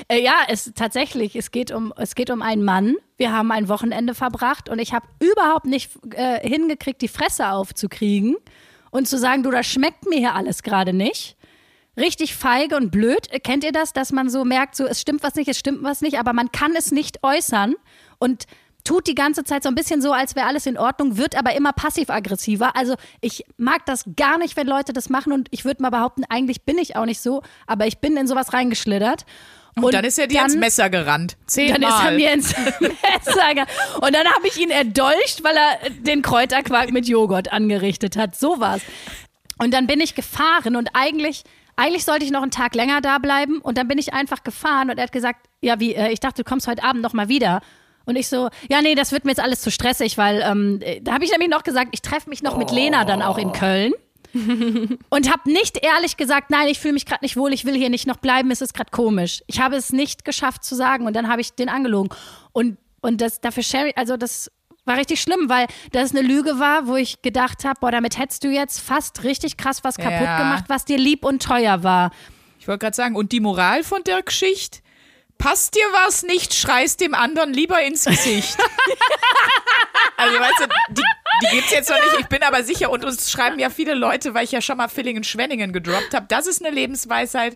Äh, ja, es tatsächlich, es geht um, es geht um einen Mann. Wir haben ein Wochenende verbracht und ich habe überhaupt nicht äh, hingekriegt, die Fresse aufzukriegen und zu sagen, du, das schmeckt mir hier alles gerade nicht. Richtig feige und blöd. Kennt ihr das, dass man so merkt, so es stimmt was nicht, es stimmt was nicht, aber man kann es nicht äußern und tut die ganze Zeit so ein bisschen so, als wäre alles in Ordnung, wird aber immer passiv-aggressiver. Also ich mag das gar nicht, wenn Leute das machen und ich würde mal behaupten, eigentlich bin ich auch nicht so, aber ich bin in sowas reingeschlittert. Und, dann ist er dir dann- ins Messer gerannt. Zehnmal. dann ist er mir ins Messer ge- Und dann habe ich ihn erdolcht, weil er den Kräuterquark mit Joghurt angerichtet hat. So war's. Und dann bin ich gefahren und eigentlich, eigentlich sollte ich noch einen Tag länger da bleiben. Und dann bin ich einfach gefahren und er hat gesagt, ja, wie, äh, ich dachte, du kommst heute Abend noch mal wieder. Und ich so, ja, nee, das wird mir jetzt alles zu stressig, weil ähm, äh, da habe ich nämlich noch gesagt, ich treffe mich noch mit Lena dann auch in Köln. Und habe nicht ehrlich gesagt, nein, ich fühle mich gerade nicht wohl, ich will hier nicht noch bleiben, es ist gerade komisch. Ich habe es nicht geschafft zu sagen und dann habe ich den angelogen. Und, und das dafür Sherry, also das war richtig schlimm, weil das eine Lüge war, wo ich gedacht habe, boah, damit hättest du jetzt fast richtig krass was kaputt Ja. gemacht, was dir lieb und teuer war. Ich wollte gerade sagen, und die Moral von der Geschichte? Passt dir was nicht, schreist dem anderen lieber ins Gesicht. also weißt du, die, die gibt's jetzt noch nicht, ich bin aber sicher, und uns schreiben ja viele Leute, weil ich ja schon mal Villingen-Schwenningen gedroppt habe. Das ist eine Lebensweisheit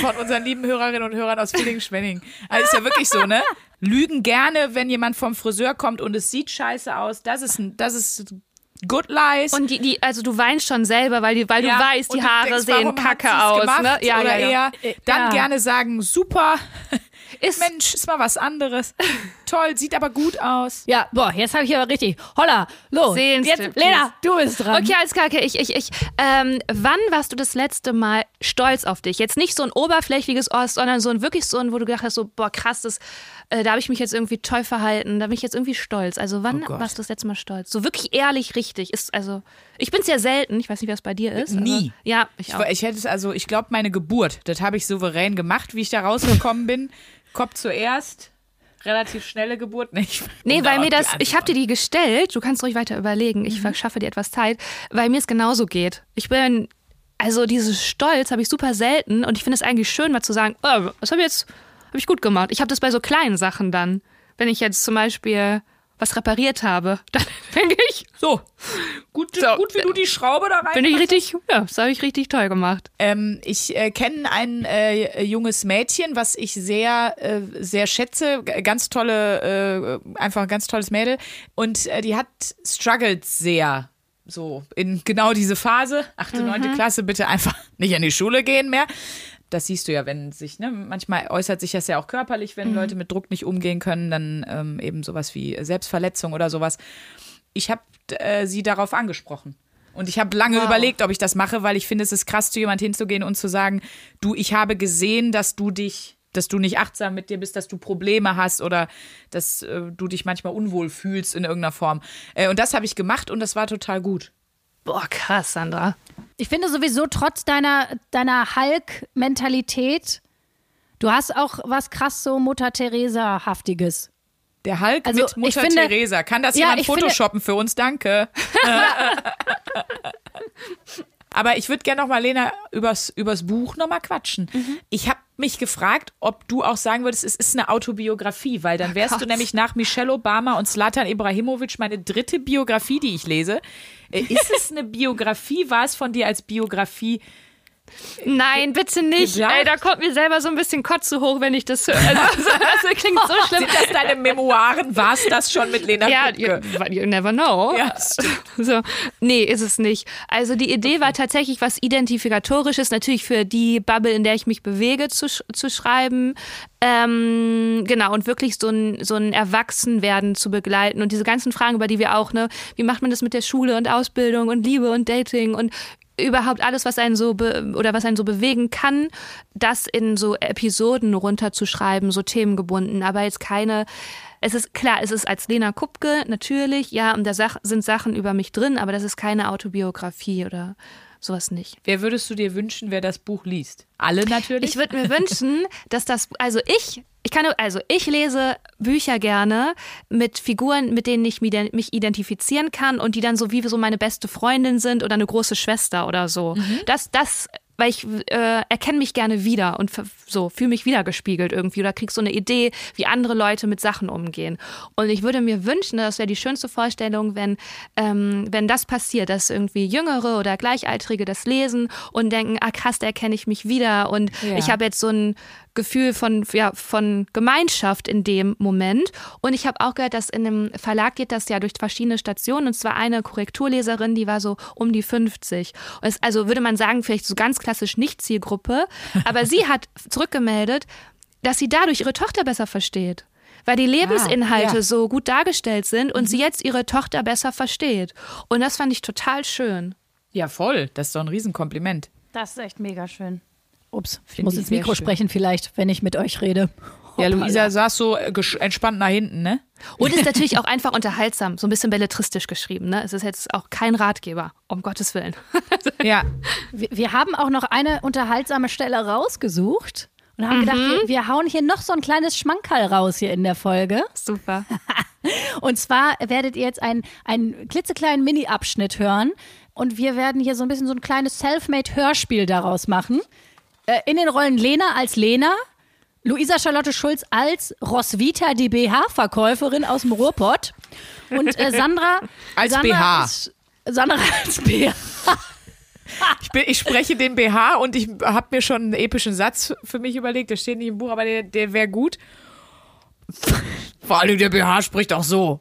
von unseren lieben Hörerinnen und Hörern aus Villingen-Schwenningen. Also ist ja wirklich so, ne? Lügen gerne, wenn jemand vom Friseur kommt und es sieht scheiße aus. Das ist, ein- das ist good lies. Und die, die, also du weinst schon selber, weil, die, weil Ja, du weißt, die Haare denkst, sehen kacke aus. Gemacht? Ne? Ja, oder ja, ja. eher dann ja. gerne sagen, super, Ist, Mensch, ist mal was anderes. Toll, sieht aber gut aus. Ja, boah, jetzt habe ich aber richtig. Holla, los. Jetzt, Lena, du bist dran. Okay, alles klar, okay. Ich, ich, ich. Ähm, wann warst du das letzte Mal stolz auf dich? Jetzt nicht so ein oberflächliches Ost, sondern so ein wirklich so ein, wo du gedacht hast, so, boah, krass, das, äh, da habe ich mich jetzt irgendwie toll verhalten, da bin ich jetzt irgendwie stolz. Also wann Oh warst du das letzte Mal stolz? So wirklich ehrlich, richtig. Ist, also, ich bin es ja selten, ich weiß nicht, was bei dir ist. Nie. Aber, ja, ich Ich, auch. ich hätte es also, ich glaube, meine Geburt, das habe ich souverän gemacht, wie ich da rausgekommen bin. Kopf zuerst, relativ schnelle Geburt. Nee, ich- Nee, weil mir das, ich habe dir die gestellt, du kannst ruhig weiter überlegen, ich verschaffe dir etwas Zeit, weil mir es genauso geht. Ich bin, also dieses Stolz habe ich super selten und ich finde es eigentlich schön, mal zu sagen, oh, das habe ich jetzt, habe ich gut gemacht. Ich habe das bei so kleinen Sachen dann. Wenn ich jetzt zum Beispiel was repariert habe, dann denke ich, So, gut, So. gut wie du die Schraube da rein bin ich richtig, ja, das habe ich richtig toll gemacht. Ähm, ich äh, kenne ein äh, junges Mädchen, was ich sehr, äh, sehr schätze. Ganz tolle, äh, einfach ein ganz tolles Mädel. Und äh, die hat struggled sehr. So, in genau diese Phase. Achte, neunte Klasse, bitte einfach nicht in die Schule gehen mehr. Das siehst du ja, wenn sich, ne, manchmal äußert sich das ja auch körperlich, wenn Leute mit Druck nicht umgehen können, dann ähm, eben sowas wie Selbstverletzung oder sowas. Ich habe äh, sie darauf angesprochen. Und ich habe lange überlegt, ob ich das mache, weil ich finde, es ist krass, zu jemand hinzugehen und zu sagen, du, ich habe gesehen, dass du dich, dass du nicht achtsam mit dir bist, dass du Probleme hast oder dass äh, du dich manchmal unwohl fühlst in irgendeiner Form. Äh, und das habe ich gemacht und das war total gut. Boah, krass, Sandra. Ich finde sowieso trotz deiner, deiner Hulk-Mentalität, du hast auch was krass so Mutter Teresa-haftiges. Der Hulk Also, mit Mutter finde- Teresa. Kann das Ja, jemand ich finde- photoshoppen für uns? Danke. Aber ich würde gerne noch mal, Lena, übers, übers Buch noch mal quatschen. Mhm. Ich habe mich gefragt, ob du auch sagen würdest, es ist eine Autobiografie, weil dann wärst du Gott. nämlich nach Michelle Obama und Slatan Ibrahimovic meine dritte Biografie, die ich lese. Äh, Ist es eine Biografie? War es von dir als Biografie Nein, bitte nicht. Gedacht? Ey, da kommt mir selber so ein bisschen Kotze hoch, wenn ich das höre. Also, das klingt so schlimm. Sind das deine Memoiren? War es das schon mit Lena Ja, you, you never know. Ja. So. Nee, ist es nicht. Also die Idee war tatsächlich was Identifikatorisches, natürlich für die Bubble, in der ich mich bewege, zu, zu schreiben. Ähm, genau, und wirklich so ein, so ein Erwachsenwerden zu begleiten. Und diese ganzen Fragen, über die wir auch, ne, wie macht man das mit der Schule und Ausbildung und Liebe und Dating und überhaupt alles, was einen so oder was einen so bewegen kann, das in so Episoden runterzuschreiben, so themengebunden, aber jetzt keine. Es ist klar, es ist als Lena Kupke natürlich, ja, und da sind Sachen über mich drin, aber das ist keine Autobiografie oder sowas nicht. Wer würdest du dir wünschen, wer das Buch liest? Alle natürlich? Ich würde mir wünschen, dass das, also ich, ich kann, also ich lese Bücher gerne mit Figuren, mit denen ich mich identifizieren kann und die dann so wie so meine beste Freundin sind oder eine große Schwester oder so. Das, das, weil ich äh, erkenne mich gerne wieder und so fühle mich wiedergespiegelt irgendwie oder krieg so eine Idee, wie andere Leute mit Sachen umgehen. Und ich würde mir wünschen, das wäre die schönste Vorstellung, wenn, ähm, wenn das passiert, dass irgendwie Jüngere oder Gleichaltrige das lesen und denken, ah krass, da erkenne ich mich wieder und Ja. ich habe jetzt so ein Gefühl von, ja, von Gemeinschaft in dem Moment. Und ich habe auch gehört, dass in einem Verlag geht das ja durch verschiedene Stationen. Und zwar eine Korrekturleserin, die war so um die 50. Und es, also würde man sagen, vielleicht so ganz klassisch nicht Zielgruppe. Aber sie hat zurückgemeldet, dass sie dadurch ihre Tochter besser versteht. Weil die Lebensinhalte ja. so gut dargestellt sind und sie jetzt ihre Tochter besser versteht. Und das fand ich total schön. ja, voll. Das ist doch ein Riesenkompliment. Das ist echt mega schön. Ups, ich muss ins Mikro sprechen vielleicht, wenn ich mit euch rede. Ja. Luisa saß so äh, entspannt nach hinten, ne? Und ist natürlich auch einfach unterhaltsam, so ein bisschen belletristisch geschrieben. Ne? Es ist jetzt auch kein Ratgeber, um Gottes Willen. Ja. Wir, wir haben auch noch eine unterhaltsame Stelle rausgesucht und haben gedacht, wir, wir hauen hier noch so ein kleines Schmankerl raus hier in der Folge. Super. Und zwar werdet ihr jetzt einen, einen klitzekleinen Mini-Abschnitt hören und wir werden hier so ein bisschen so ein kleines Selfmade-Hörspiel daraus machen. Äh, in den Rollen Lena als Lena, Luisa Charlotte Schulz als Roswitha, die BH-Verkäuferin aus dem Ruhrpott und äh, Sandra Als Sandra BH. Ist, Sandra als BH. Ich, bin, ich spreche den BH und ich habe mir schon einen epischen Satz für mich überlegt. Der steht nicht im Buch, aber der, der wäre gut. Vor allem der BH spricht auch so.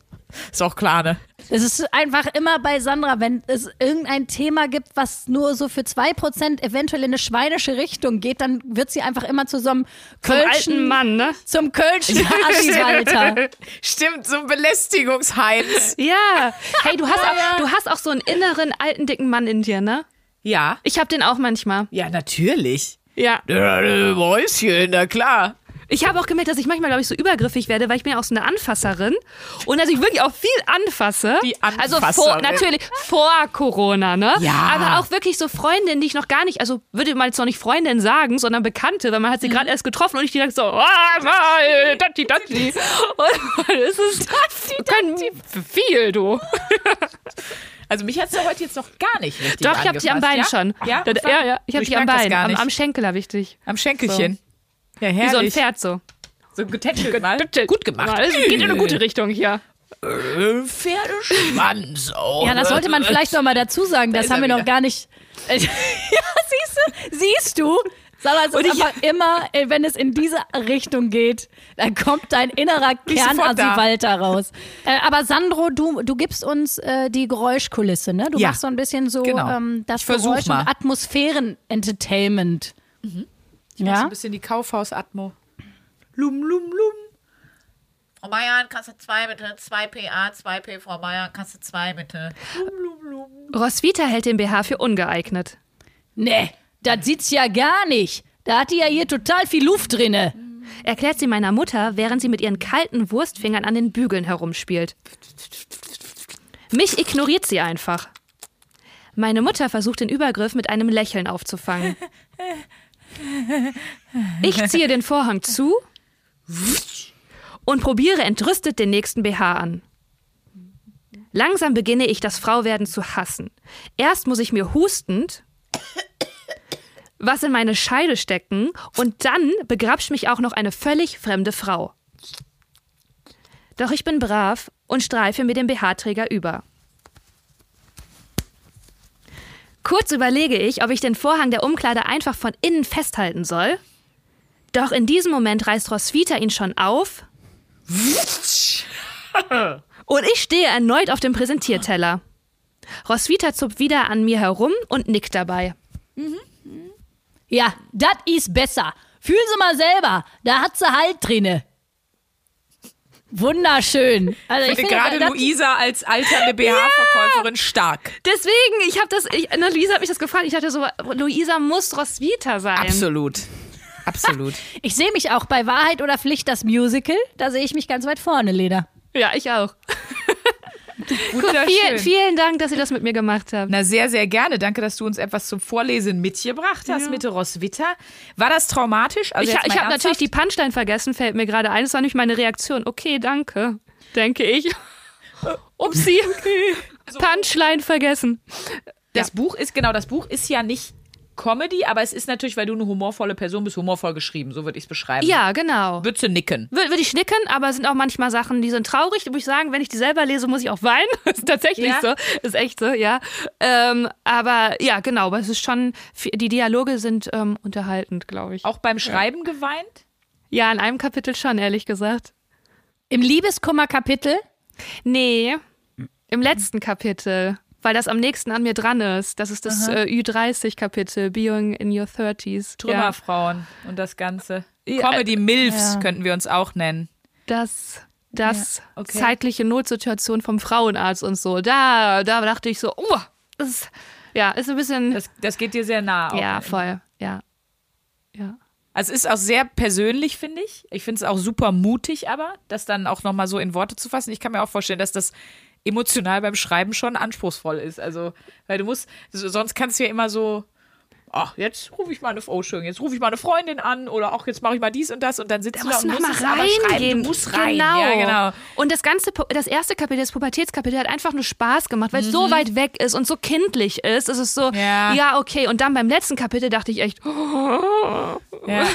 Ist auch klar, ne? Es ist einfach immer bei Sandra, wenn es irgendein Thema gibt, was nur so für 2% eventuell in eine schweinische Richtung geht, dann wird sie einfach immer zu so einem Zum Kölschen, alten Mann, ne? zum Kölschen Assi-Walter. Stimmt, so ein Belästigungsheinz. Ja. Hey, du hast, auch, du hast auch so einen inneren alten, dicken Mann in dir, ne? Ja. Ich hab den auch manchmal. Ja, natürlich. Ja. Ja, äh, Mäuschen, na klar. Ich habe auch gemerkt, dass ich manchmal, glaube ich, so übergriffig werde, weil ich bin ja auch so eine Anfasserin und dass ich wirklich auch viel anfasse. Die Also vor, Anfasserin. natürlich vor Corona, ne? Ja. Aber auch wirklich so Freundinnen, die ich noch gar nicht, also würde man jetzt noch nicht Freundin sagen, sondern Bekannte, weil man hat sie gerade erst getroffen und ich direkt so, ah, datti, datti. Und es ist kann viel, du. Also mich hat sie heute jetzt noch gar nicht richtig Doch, ich habe sie am Bein angefasst, schon. Ja, ja, ja ich habe Ich sie am Bein, am, am Schenkel erwischt dich. Am Schenkelchen. Ja, Wie so ein herrlich. Pferd so. So getätschelt mal. Gut gemacht. Das geht in eine gute Richtung hier. Äh, Pferdeschwanz. Oh. Ja, das sollte man vielleicht noch mal dazu sagen. Das ist haben wir noch gar nicht. ja, siehst du? Siehst du? Sandra, es Und ist ich- einfach immer, äh, wenn es in diese Richtung geht, dann kommt dein innerer sofort da. Kern-Assi-Walter raus. Äh, aber Sandro, du, du gibst uns äh, die Geräuschkulisse, ne? Du Ja. machst so ein bisschen so Genau. ähm, das Geräusch- mal. und Atmosphären-Entertainment. So Ja? ein bisschen die Kaufhaus-Atmo. Lum, lum, lum. Frau Meier, du zwei bitte? Zwei PA, zwei P, Frau Meier, du zwei bitte? Roswitha hält den BH für ungeeignet. Nee, das sieht's ja gar nicht. Da hat die ja hier total viel Luft drinne. Erklärt sie meiner Mutter, während sie mit ihren kalten Wurstfingern an den Bügeln herumspielt. Mich ignoriert sie einfach. Meine Mutter versucht den Übergriff mit einem Lächeln aufzufangen. Ich ziehe den Vorhang zu und probiere entrüstet den nächsten BH an. Langsam beginne ich das Frauwerden zu hassen. Erst muss ich mir hustend was in meine Scheide stecken und dann begrapscht mich auch noch eine völlig fremde Frau. Doch ich bin brav und streife mir den BH-Träger über. Kurz überlege ich, ob ich den Vorhang der Umkleide einfach von innen festhalten soll. Doch in diesem Moment reißt Roswitha ihn schon auf. Und ich stehe erneut auf dem Präsentierteller. Roswitha zupft wieder an mir herum und nickt dabei. Ja, das ist besser. Fühlen Sie mal selber, da hat sie Halt drinne. Wunderschön. Also Ich finde gerade das- Luisa als alternde BH-Verkäuferin stark. Deswegen, ich habe das, ich, na, Luisa hat mich das gefragt. Ich dachte so, Luisa muss Roswitha sein. Absolut. Absolut. Ich sehe mich auch bei Wahrheit oder Pflicht das Musical. Da sehe ich mich ganz weit vorne, Lena. Ja, ich auch. Wunderschön. Vielen, vielen Dank, dass ihr das mit mir gemacht habt. Na, sehr, sehr gerne. Danke, dass du uns etwas zum Vorlesen mitgebracht hast mit Roswitha. War das traumatisch? Also ich ich habe natürlich die? Punchline vergessen, fällt mir gerade ein. Das war nicht meine Reaktion. Okay, danke, denke ich. Upsi. Punchline vergessen. Das Buch ist, genau, das Buch ist ja nicht Comedy, aber es ist natürlich, weil du eine humorvolle Person bist, humorvoll geschrieben. So würde ich es beschreiben. Ja, genau. Würdest du nicken? Würde würd ich schnicken, aber es sind auch manchmal Sachen, die sind traurig. Da muss ich sagen, wenn ich die selber lese, muss ich auch weinen. ist tatsächlich Ja? so. Ist echt so, ja. Ähm, aber ja, genau. Aber es ist schon, die Dialoge sind ähm, unterhaltend, glaube ich. Auch beim Schreiben geweint? Ja, in einem Kapitel schon, ehrlich gesagt. Im Liebeskummer-Kapitel Nee, im letzten Kapitel, weil das am nächsten an mir dran ist. Das ist das äh, Ü30-Kapitel, Being in Your 30s. Ja, Trümmerfrauen und das Ganze. Ja, Comedy Milfs ja. könnten wir uns auch nennen. das, das Ja, okay. zeitliche Notsituation vom Frauenarzt und so. Da, da dachte ich so, oh, das ist, ja, ist ein bisschen, Das, das geht dir sehr nah. Auch. ja, voll, ja. Ja. Also es ist auch sehr persönlich, finde ich. Ich finde es auch super mutig, aber das dann auch nochmal so in Worte zu fassen. Ich kann mir auch vorstellen, dass das emotional beim Schreiben schon anspruchsvoll ist. Also, weil du musst, sonst kannst du ja immer so, ach, jetzt rufe ich mal eine, oh schön, jetzt rufe ich mal eine Freundin an oder auch jetzt mache ich mal dies und das und dann sitzt Da du da und musst mal reingehen. Du musst rein. Genau. Ja, genau. Und das ganze, das erste Kapitel, das Pubertätskapitel, hat einfach nur Spaß gemacht, weil es so weit weg ist und so kindlich ist. Es ist so, Mhm. Ja. ja, okay. Und dann beim letzten Kapitel dachte ich echt, Ja.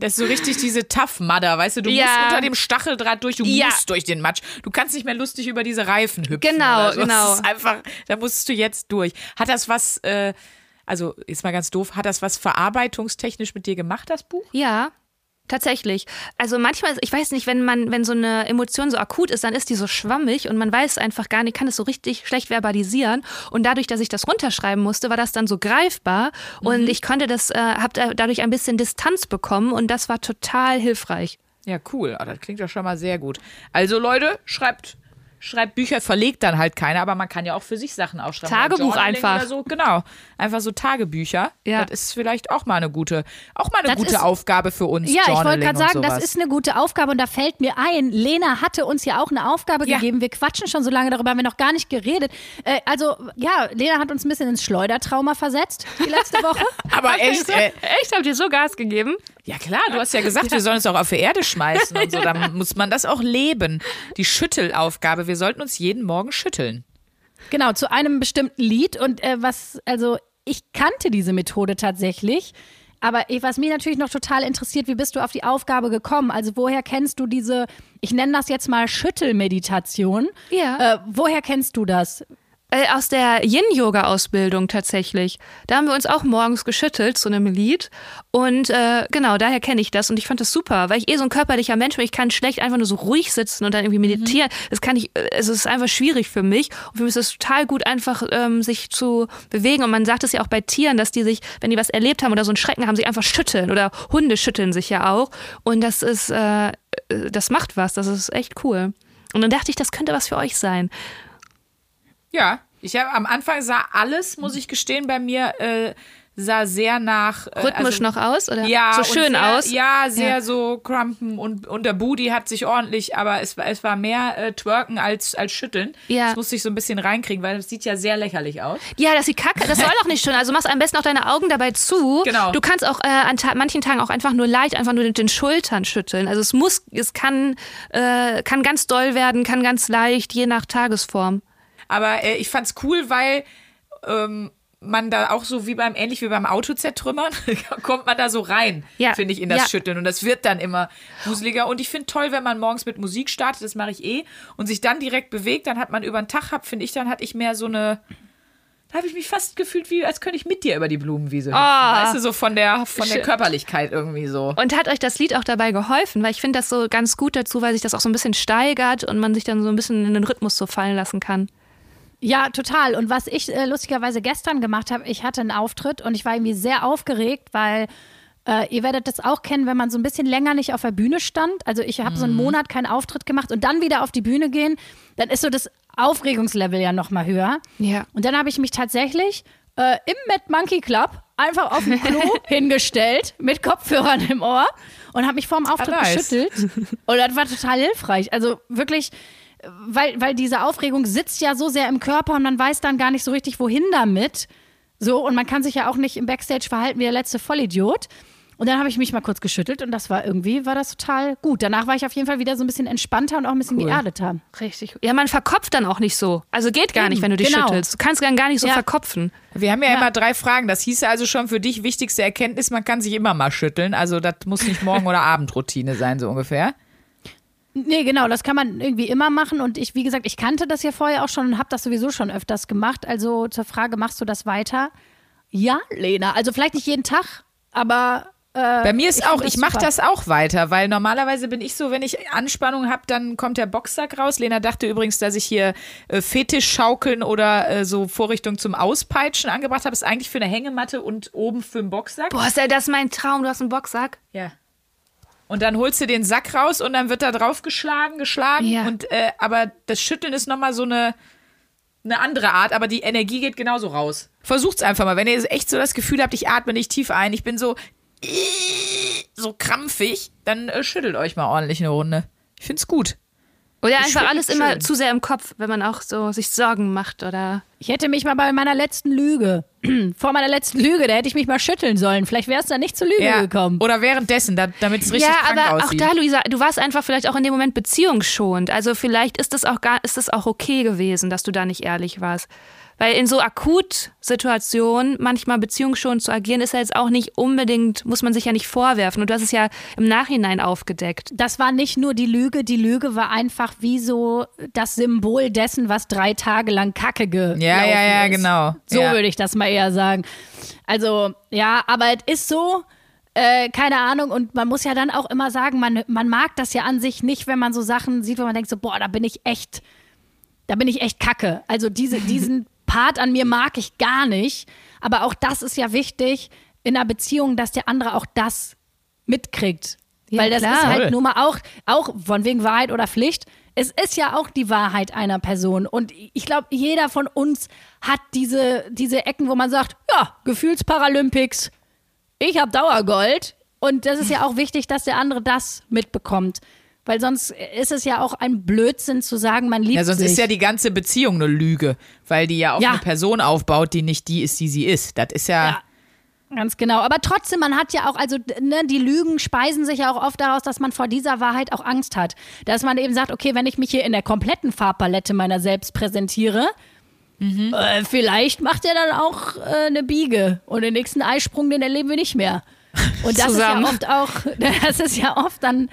Das ist so richtig diese Tough Mudder, weißt du, du Ja. musst unter dem Stacheldraht durch, du Ja. musst durch den Matsch. Du kannst nicht mehr lustig über diese Reifen hüpfen. Genau, so. genau. Das ist einfach, da musst du jetzt durch. Hat das was, äh, also ist mal ganz doof, hat das was verarbeitungstechnisch mit dir gemacht, das Buch? ja. Tatsächlich. Also manchmal, ich weiß nicht, wenn man, wenn so eine Emotion so akut ist, dann ist die so schwammig und man weiß einfach gar nicht, kann es so richtig schlecht verbalisieren. Und dadurch, dass ich das runterschreiben musste, war das dann so greifbar und ich konnte das, äh, habe dadurch ein bisschen Distanz bekommen und das war total hilfreich. Ja, cool. Ah, das klingt ja schon mal sehr gut. Also Leute, schreibt, schreibt Bücher, verlegt dann halt keine, aber man kann ja auch für sich Sachen aufschreiben. Tagebuch Journaling einfach. So. Genau. Einfach so Tagebücher. Ja. Das ist vielleicht auch mal eine gute, auch mal eine Das gute ist- Aufgabe für uns. Ja, ich wollte Journaling gerade sagen, das ist eine gute Aufgabe und da fällt mir ein, Lena hatte uns ja auch eine Aufgabe Ja. gegeben. Wir quatschen schon so lange darüber, haben wir noch gar nicht geredet. Äh, also ja, Lena hat uns ein bisschen ins Schleudertrauma versetzt die letzte Woche. Aber echt, äh, Echt? Habt ihr so Gas gegeben? Ja klar, du hast ja gesagt, wir sollen uns auch auf die Erde schmeißen und so. Dann muss man das auch leben. Die Schüttelaufgabe. Wir sollten uns jeden Morgen schütteln. Genau, zu einem bestimmten Lied. Und äh, was, also ich kannte diese Methode tatsächlich. Aber ich- was mich natürlich noch total interessiert, wie bist du auf die Aufgabe gekommen? Also woher kennst du diese, ich nenne das jetzt mal Schüttelmeditation. Ja. Äh, woher kennst du das? Äh, aus der Yin-Yoga-Ausbildung tatsächlich. Da haben wir uns auch morgens geschüttelt zu einem Lied. Und äh, genau, daher kenne ich das. Und ich fand das super, weil ich eh so ein körperlicher Mensch bin. Ich kann schlecht einfach nur so ruhig sitzen und dann irgendwie meditieren. Das kann ich, also es ist einfach schwierig für mich. Und für mich ist es total gut, einfach ähm, sich zu bewegen. Und man sagt es ja auch bei Tieren, dass die sich, wenn die was erlebt haben oder so einen Schrecken haben, sich einfach schütteln. Oder Hunde schütteln sich ja auch. Und das ist, äh, äh, das macht was. Das ist echt cool. Und dann dachte ich, das könnte was für euch sein. Ja, ich habe am Anfang sah alles, muss ich gestehen, bei mir äh, sah sehr nach äh, Rhythmisch also, noch aus? Oder ja, so schön sehr, aus? Ja, sehr Ja. so crumpen und, und der Booty hat sich ordentlich, aber es, war- es war mehr äh, twerken als, als schütteln. Ja. Das musste ich so ein bisschen reinkriegen, weil das sieht ja sehr lächerlich aus. Ja, das sieht kacke. Das soll doch nicht schön. Also machst am besten auch deine Augen dabei zu. Genau. Du kannst auch äh, an ta manchen Tagen auch einfach nur leicht, einfach nur mit den Schultern schütteln. Also es muss, es kann, äh, kann ganz doll werden, kann ganz leicht, je nach Tagesform. Aber äh, ich fand's cool, weil ähm, man da auch so wie beim, ähnlich wie beim Auto zertrümmern, kommt man da so rein, Ja. finde ich, in das Ja. Schütteln. Und das wird dann immer wuseliger. Und ich finde toll, wenn man morgens mit Musik startet, das mache ich eh, und sich dann direkt bewegt, dann hat man über den Tag, hab, finde ich, dann hatte ich mehr so eine, Da habe ich mich fast gefühlt, wie als könnte ich mit dir über die Blumenwiese. Ah. Weißt du, so von der, von der. Körperlichkeit irgendwie so. Und hat euch das Lied auch dabei geholfen? Weil ich finde das so ganz gut dazu, weil sich das auch so ein bisschen steigert und man sich dann so ein bisschen in den Rhythmus so fallen lassen kann. Ja, total. Und was ich äh, lustigerweise gestern gemacht habe, ich hatte einen Auftritt und ich war irgendwie sehr aufgeregt, weil äh, ihr werdet das auch kennen, wenn man so ein bisschen länger nicht auf der Bühne stand. Also ich habe so einen Monat keinen Auftritt gemacht und dann wieder auf die Bühne gehen, dann ist so das Aufregungslevel ja noch mal höher. Ja. Und dann habe ich mich tatsächlich äh, im Mad Monkey Club einfach auf dem Klo hingestellt mit Kopfhörern im Ohr und habe mich vorm Auftritt Ah, nice. geschüttelt. Und das war total hilfreich. Also wirklich, weil, weil diese Aufregung sitzt ja so sehr im Körper und man weiß dann gar nicht so richtig, wohin damit. So, und man kann sich ja auch nicht im Backstage verhalten wie der letzte Vollidiot. Und dann habe ich mich mal kurz geschüttelt und das war irgendwie, war das total gut. Danach war ich auf jeden Fall wieder so ein bisschen entspannter und auch ein bisschen geerdeter. Richtig. Ja, man verkopft dann auch nicht so. Also geht gar Eben, nicht, wenn du dich genau. schüttelst. Du kannst dann gar nicht so Ja. verkopfen. Wir haben ja, immer drei Fragen. Das hieße also schon für dich wichtigste Erkenntnis, man kann sich immer mal schütteln. Also das muss nicht Morgen- oder Abendroutine sein, so ungefähr. Nee, genau, das kann man irgendwie immer machen. Und ich, wie gesagt, ich kannte das ja vorher auch schon und habe das sowieso schon öfters gemacht. Also zur Frage, machst du das weiter? Ja, Lena. Also vielleicht nicht jeden Tag, aber äh, Bei mir ist ich auch, ich mache das auch weiter, weil normalerweise bin ich so, wenn ich Anspannung habe, dann kommt der Boxsack raus. Lena dachte übrigens, dass ich hier äh, Fetischschaukeln oder äh, so Vorrichtung zum Auspeitschen angebracht habe. Ist eigentlich für eine Hängematte und oben für einen Boxsack. Boah, ist ja das mein Traum. Du hast einen Boxsack. Ja. Und dann holst du den Sack raus und dann wird da drauf geschlagen, geschlagen. Ja. Und äh, aber das Schütteln ist nochmal so eine, eine andere Art, aber die Energie geht genauso raus. Versucht's einfach mal. Wenn ihr echt so das Gefühl habt, ich atme nicht tief ein, ich bin so so krampfig, dann äh, schüttelt euch mal ordentlich eine Runde. Ich find's gut. Oder Ich einfach alles immer zu sehr im Kopf, wenn man auch so sich Sorgen macht oder. Ich hätte mich mal bei meiner letzten Lüge, vor meiner letzten Lüge, da hätte ich mich mal schütteln sollen. Vielleicht wäre es dann nicht zur Lüge gekommen. Oder währenddessen, da, damit es richtig ja, krank aber auch aussieht. da, Luisa, du warst einfach vielleicht auch in dem Moment beziehungsschonend. Also vielleicht ist das auch gar, ist das auch okay gewesen, dass du da nicht ehrlich warst. Weil in so Akutsituationen manchmal beziehungsschonend zu agieren, ist ja jetzt auch nicht unbedingt, muss man sich ja nicht vorwerfen. Und du hast es ja im Nachhinein aufgedeckt. Das war nicht nur die Lüge, die Lüge war einfach wie so das Symbol dessen, was drei Tage lang Kacke gelaufen ja, ja, ja, ist. genau. So ja. würde ich das mal eher sagen. Also, ja, aber es ist so, äh, keine Ahnung, und man muss ja dann auch immer sagen, man, man mag das ja an sich nicht, wenn man so Sachen sieht, wo man denkt, so, boah, da bin ich echt, da bin ich echt kacke. Also diese, diesen Part an mir mag ich gar nicht. Aber auch das ist ja wichtig in einer Beziehung, dass der andere auch das mitkriegt. Ja, Weil das klar. ist halt nun mal auch, auch von wegen Wahrheit oder Pflicht. Es ist ja auch die Wahrheit einer Person. Und ich glaube, jeder von uns hat diese, diese Ecken, wo man sagt, ja, Gefühlsparalympics, ich habe Dauergold. Und das ist ja auch wichtig, dass der andere das mitbekommt. Weil sonst ist es ja auch ein Blödsinn zu sagen, man liebt Ja, sonst sich. ist ja die ganze Beziehung eine Lüge, weil die ja auf Ja. eine Person aufbaut, die nicht die ist, die sie ist. Das ist ja, Ja. Ganz genau. Aber trotzdem, man hat ja auch, also ne, die Lügen speisen sich ja auch oft daraus, dass man vor dieser Wahrheit auch Angst hat. Dass man eben sagt, okay, wenn ich mich hier in der kompletten Farbpalette meiner selbst präsentiere, äh, vielleicht macht er dann auch äh, eine Biege und den nächsten Eisprung, den erleben wir nicht mehr. Und das Zusammen. ist ja oft auch, das ist ja oft dann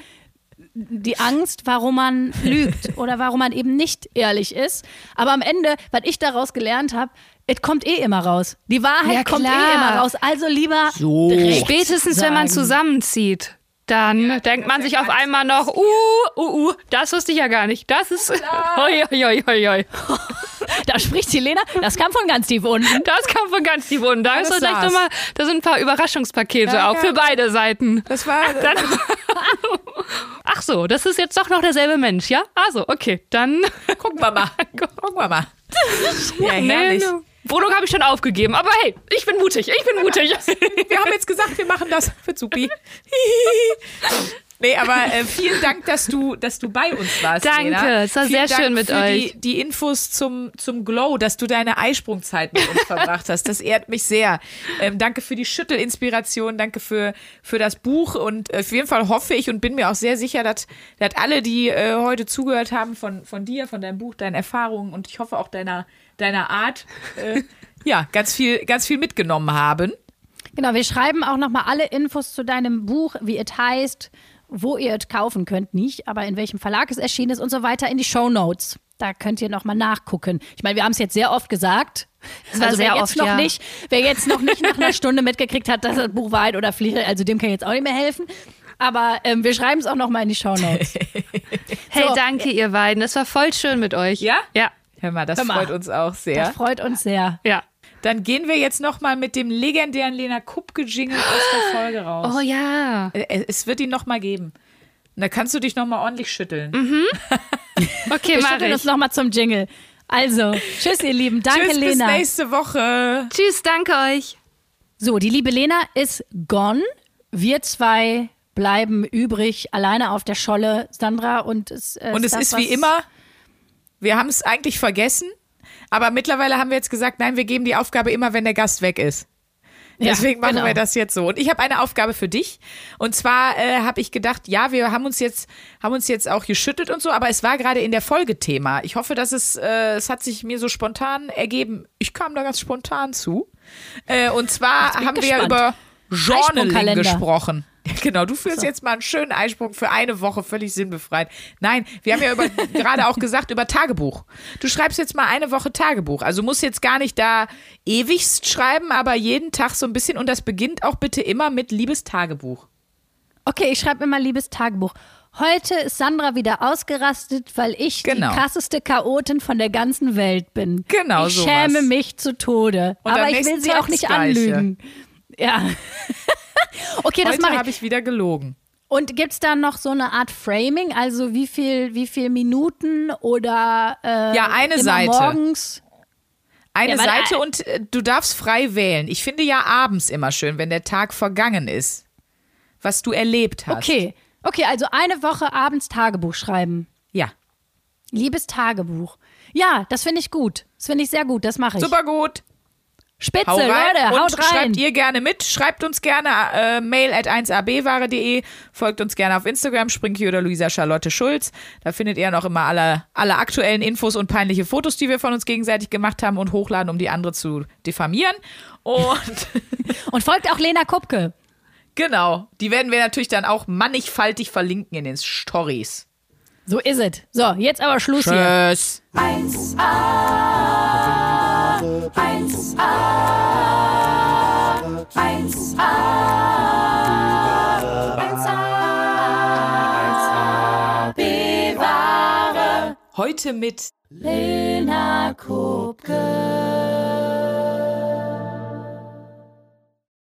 die Angst, warum man lügt oder warum man eben nicht ehrlich ist. Aber am Ende, was ich daraus gelernt habe, es kommt eh immer raus. Die Wahrheit Ja, kommt eh immer raus. Also lieber So. Spätestens, wenn man sagen. zusammenzieht. Dann denkt man sich auf einmal noch, uh, uh, uh, das wusste ich ja gar nicht. Das ist, hoi, hoi, hoi, hoi. Da spricht Helena, das kam von ganz tief unten. Das kam von ganz tief unten. Da, ist das so gleich saß. noch mal, da sind ein paar Überraschungspakete Ja, auch ja. für beide Seiten. das war Dann, ach so, das ist jetzt doch noch derselbe Mensch, ja? Also, okay, dann. gucken wir mal. Gucken wir mal. Ja, herrlich. Nee, Wohnung habe ich schon aufgegeben, aber hey, ich bin mutig, ich bin mutig. Wir haben jetzt gesagt, wir machen das für Zupi. Nee, aber äh, vielen Dank, dass du, dass du bei uns warst. Danke, Lena. es war vielen sehr Dank schön mit für euch. Die, die Infos zum, zum Glow, dass du deine Eisprungzeit mit uns verbracht hast. Das ehrt mich sehr. Ähm, danke für die Schüttelinspiration, danke für, für das Buch und äh, auf jeden Fall hoffe ich und bin mir auch sehr sicher, dass, dass alle, die äh, heute zugehört haben von, von dir, von deinem Buch, deinen Erfahrungen und ich hoffe auch deiner, deiner Art, äh, ja, ganz viel, ganz viel mitgenommen haben. Genau, wir schreiben auch nochmal alle Infos zu deinem Buch, wie es heißt, wo ihr es kaufen könnt, nicht, aber in welchem Verlag es erschienen ist und so weiter in die Show Notes. Da könnt ihr nochmal nachgucken. Ich meine, wir haben es jetzt sehr oft gesagt. Es war also sehr wer jetzt oft, noch ja. nicht, wer jetzt noch nicht nach einer Stunde mitgekriegt hat, dass das Buch Wahrheit oder Pflicht, also dem kann ich jetzt auch nicht mehr helfen. Aber ähm, wir schreiben es auch nochmal in die Shownotes. Hey, So. danke ihr beiden. Das war voll schön mit euch. Ja? Ja. Hör mal, das Hör mal. freut uns auch sehr. Das freut uns sehr. Ja. Dann gehen wir jetzt nochmal mit dem legendären Lena Kupke-Jingle aus der Folge raus. Oh ja. Äh, Es wird ihn nochmal geben. Und da kannst du dich nochmal ordentlich schütteln. Okay, Wir schütteln uns nochmal zum Jingle. Also, tschüss ihr Lieben. Danke Tschüss, bis Lena. nächste Woche. Tschüss, danke euch. So, die liebe Lena ist gone. Wir zwei bleiben übrig, alleine auf der Scholle, Sandra. Und es, äh, Und es das, ist wie immer, wir haben es eigentlich vergessen, aber mittlerweile haben wir jetzt gesagt, nein, wir geben die Aufgabe immer, wenn der Gast weg ist. Ja, Deswegen machen genau. wir das jetzt so. Und ich habe eine Aufgabe für dich. Und zwar äh, habe ich gedacht, ja, wir haben uns jetzt, haben uns jetzt auch geschüttelt und so, aber es war gerade in der Folge Thema. Ich hoffe, dass es, äh, es hat sich mir so spontan ergeben. Ich kam da ganz spontan zu. Äh, und zwar haben wir ja gespannt. über Journaling gesprochen. Genau, du führst jetzt mal einen schönen Eisprung für eine Woche völlig sinnbefreit. Nein, wir haben ja über, gerade auch gesagt über Tagebuch. Du schreibst jetzt mal eine Woche Tagebuch. Also musst jetzt gar nicht da ewigst schreiben, aber jeden Tag so ein bisschen. Und das beginnt auch bitte immer mit liebes Tagebuch. Okay, ich schreibe mal liebes Tagebuch. Heute ist Sandra wieder ausgerastet, weil ich Genau. die krasseste Chaotin von der ganzen Welt bin. Genau Ich sowas. schäme mich zu Tode. Und aber ich will sie Tag auch nicht anlügen. Ja. Okay, das Heute mache habe ich. wieder gelogen. Und gibt es da noch so eine Art Framing? Also wie viel, wie viel Minuten oder äh, Ja, eine Seite. morgens? Eine Ja, Seite und äh, du darfst frei wählen. Ich finde ja abends immer schön, wenn der Tag vergangen ist. Was du erlebt hast. Okay. Okay, also eine Woche abends Tagebuch schreiben. Ja. Liebes Tagebuch. Ja, das finde ich gut. Das finde ich sehr gut. Das mache ich. Super gut. Spitze, Hau rein Leute, und haut rein. schreibt ihr gerne mit. Schreibt uns gerne äh, mail at 1abware.de. Folgt uns gerne auf Instagram, Sprinky oder Luisa Charlotte Schulz. Da findet ihr noch immer alle, alle aktuellen Infos und peinliche Fotos, die wir von uns gegenseitig gemacht haben und hochladen, um die andere zu diffamieren. Und Und folgt auch Lena Kupke. genau, die werden wir natürlich dann auch mannigfaltig verlinken in den Stories. So ist es. So, jetzt aber Schluss hier. Tschüss. 1A, 1A, 1A, 1A, bewahre Heute mit Lena Kupke.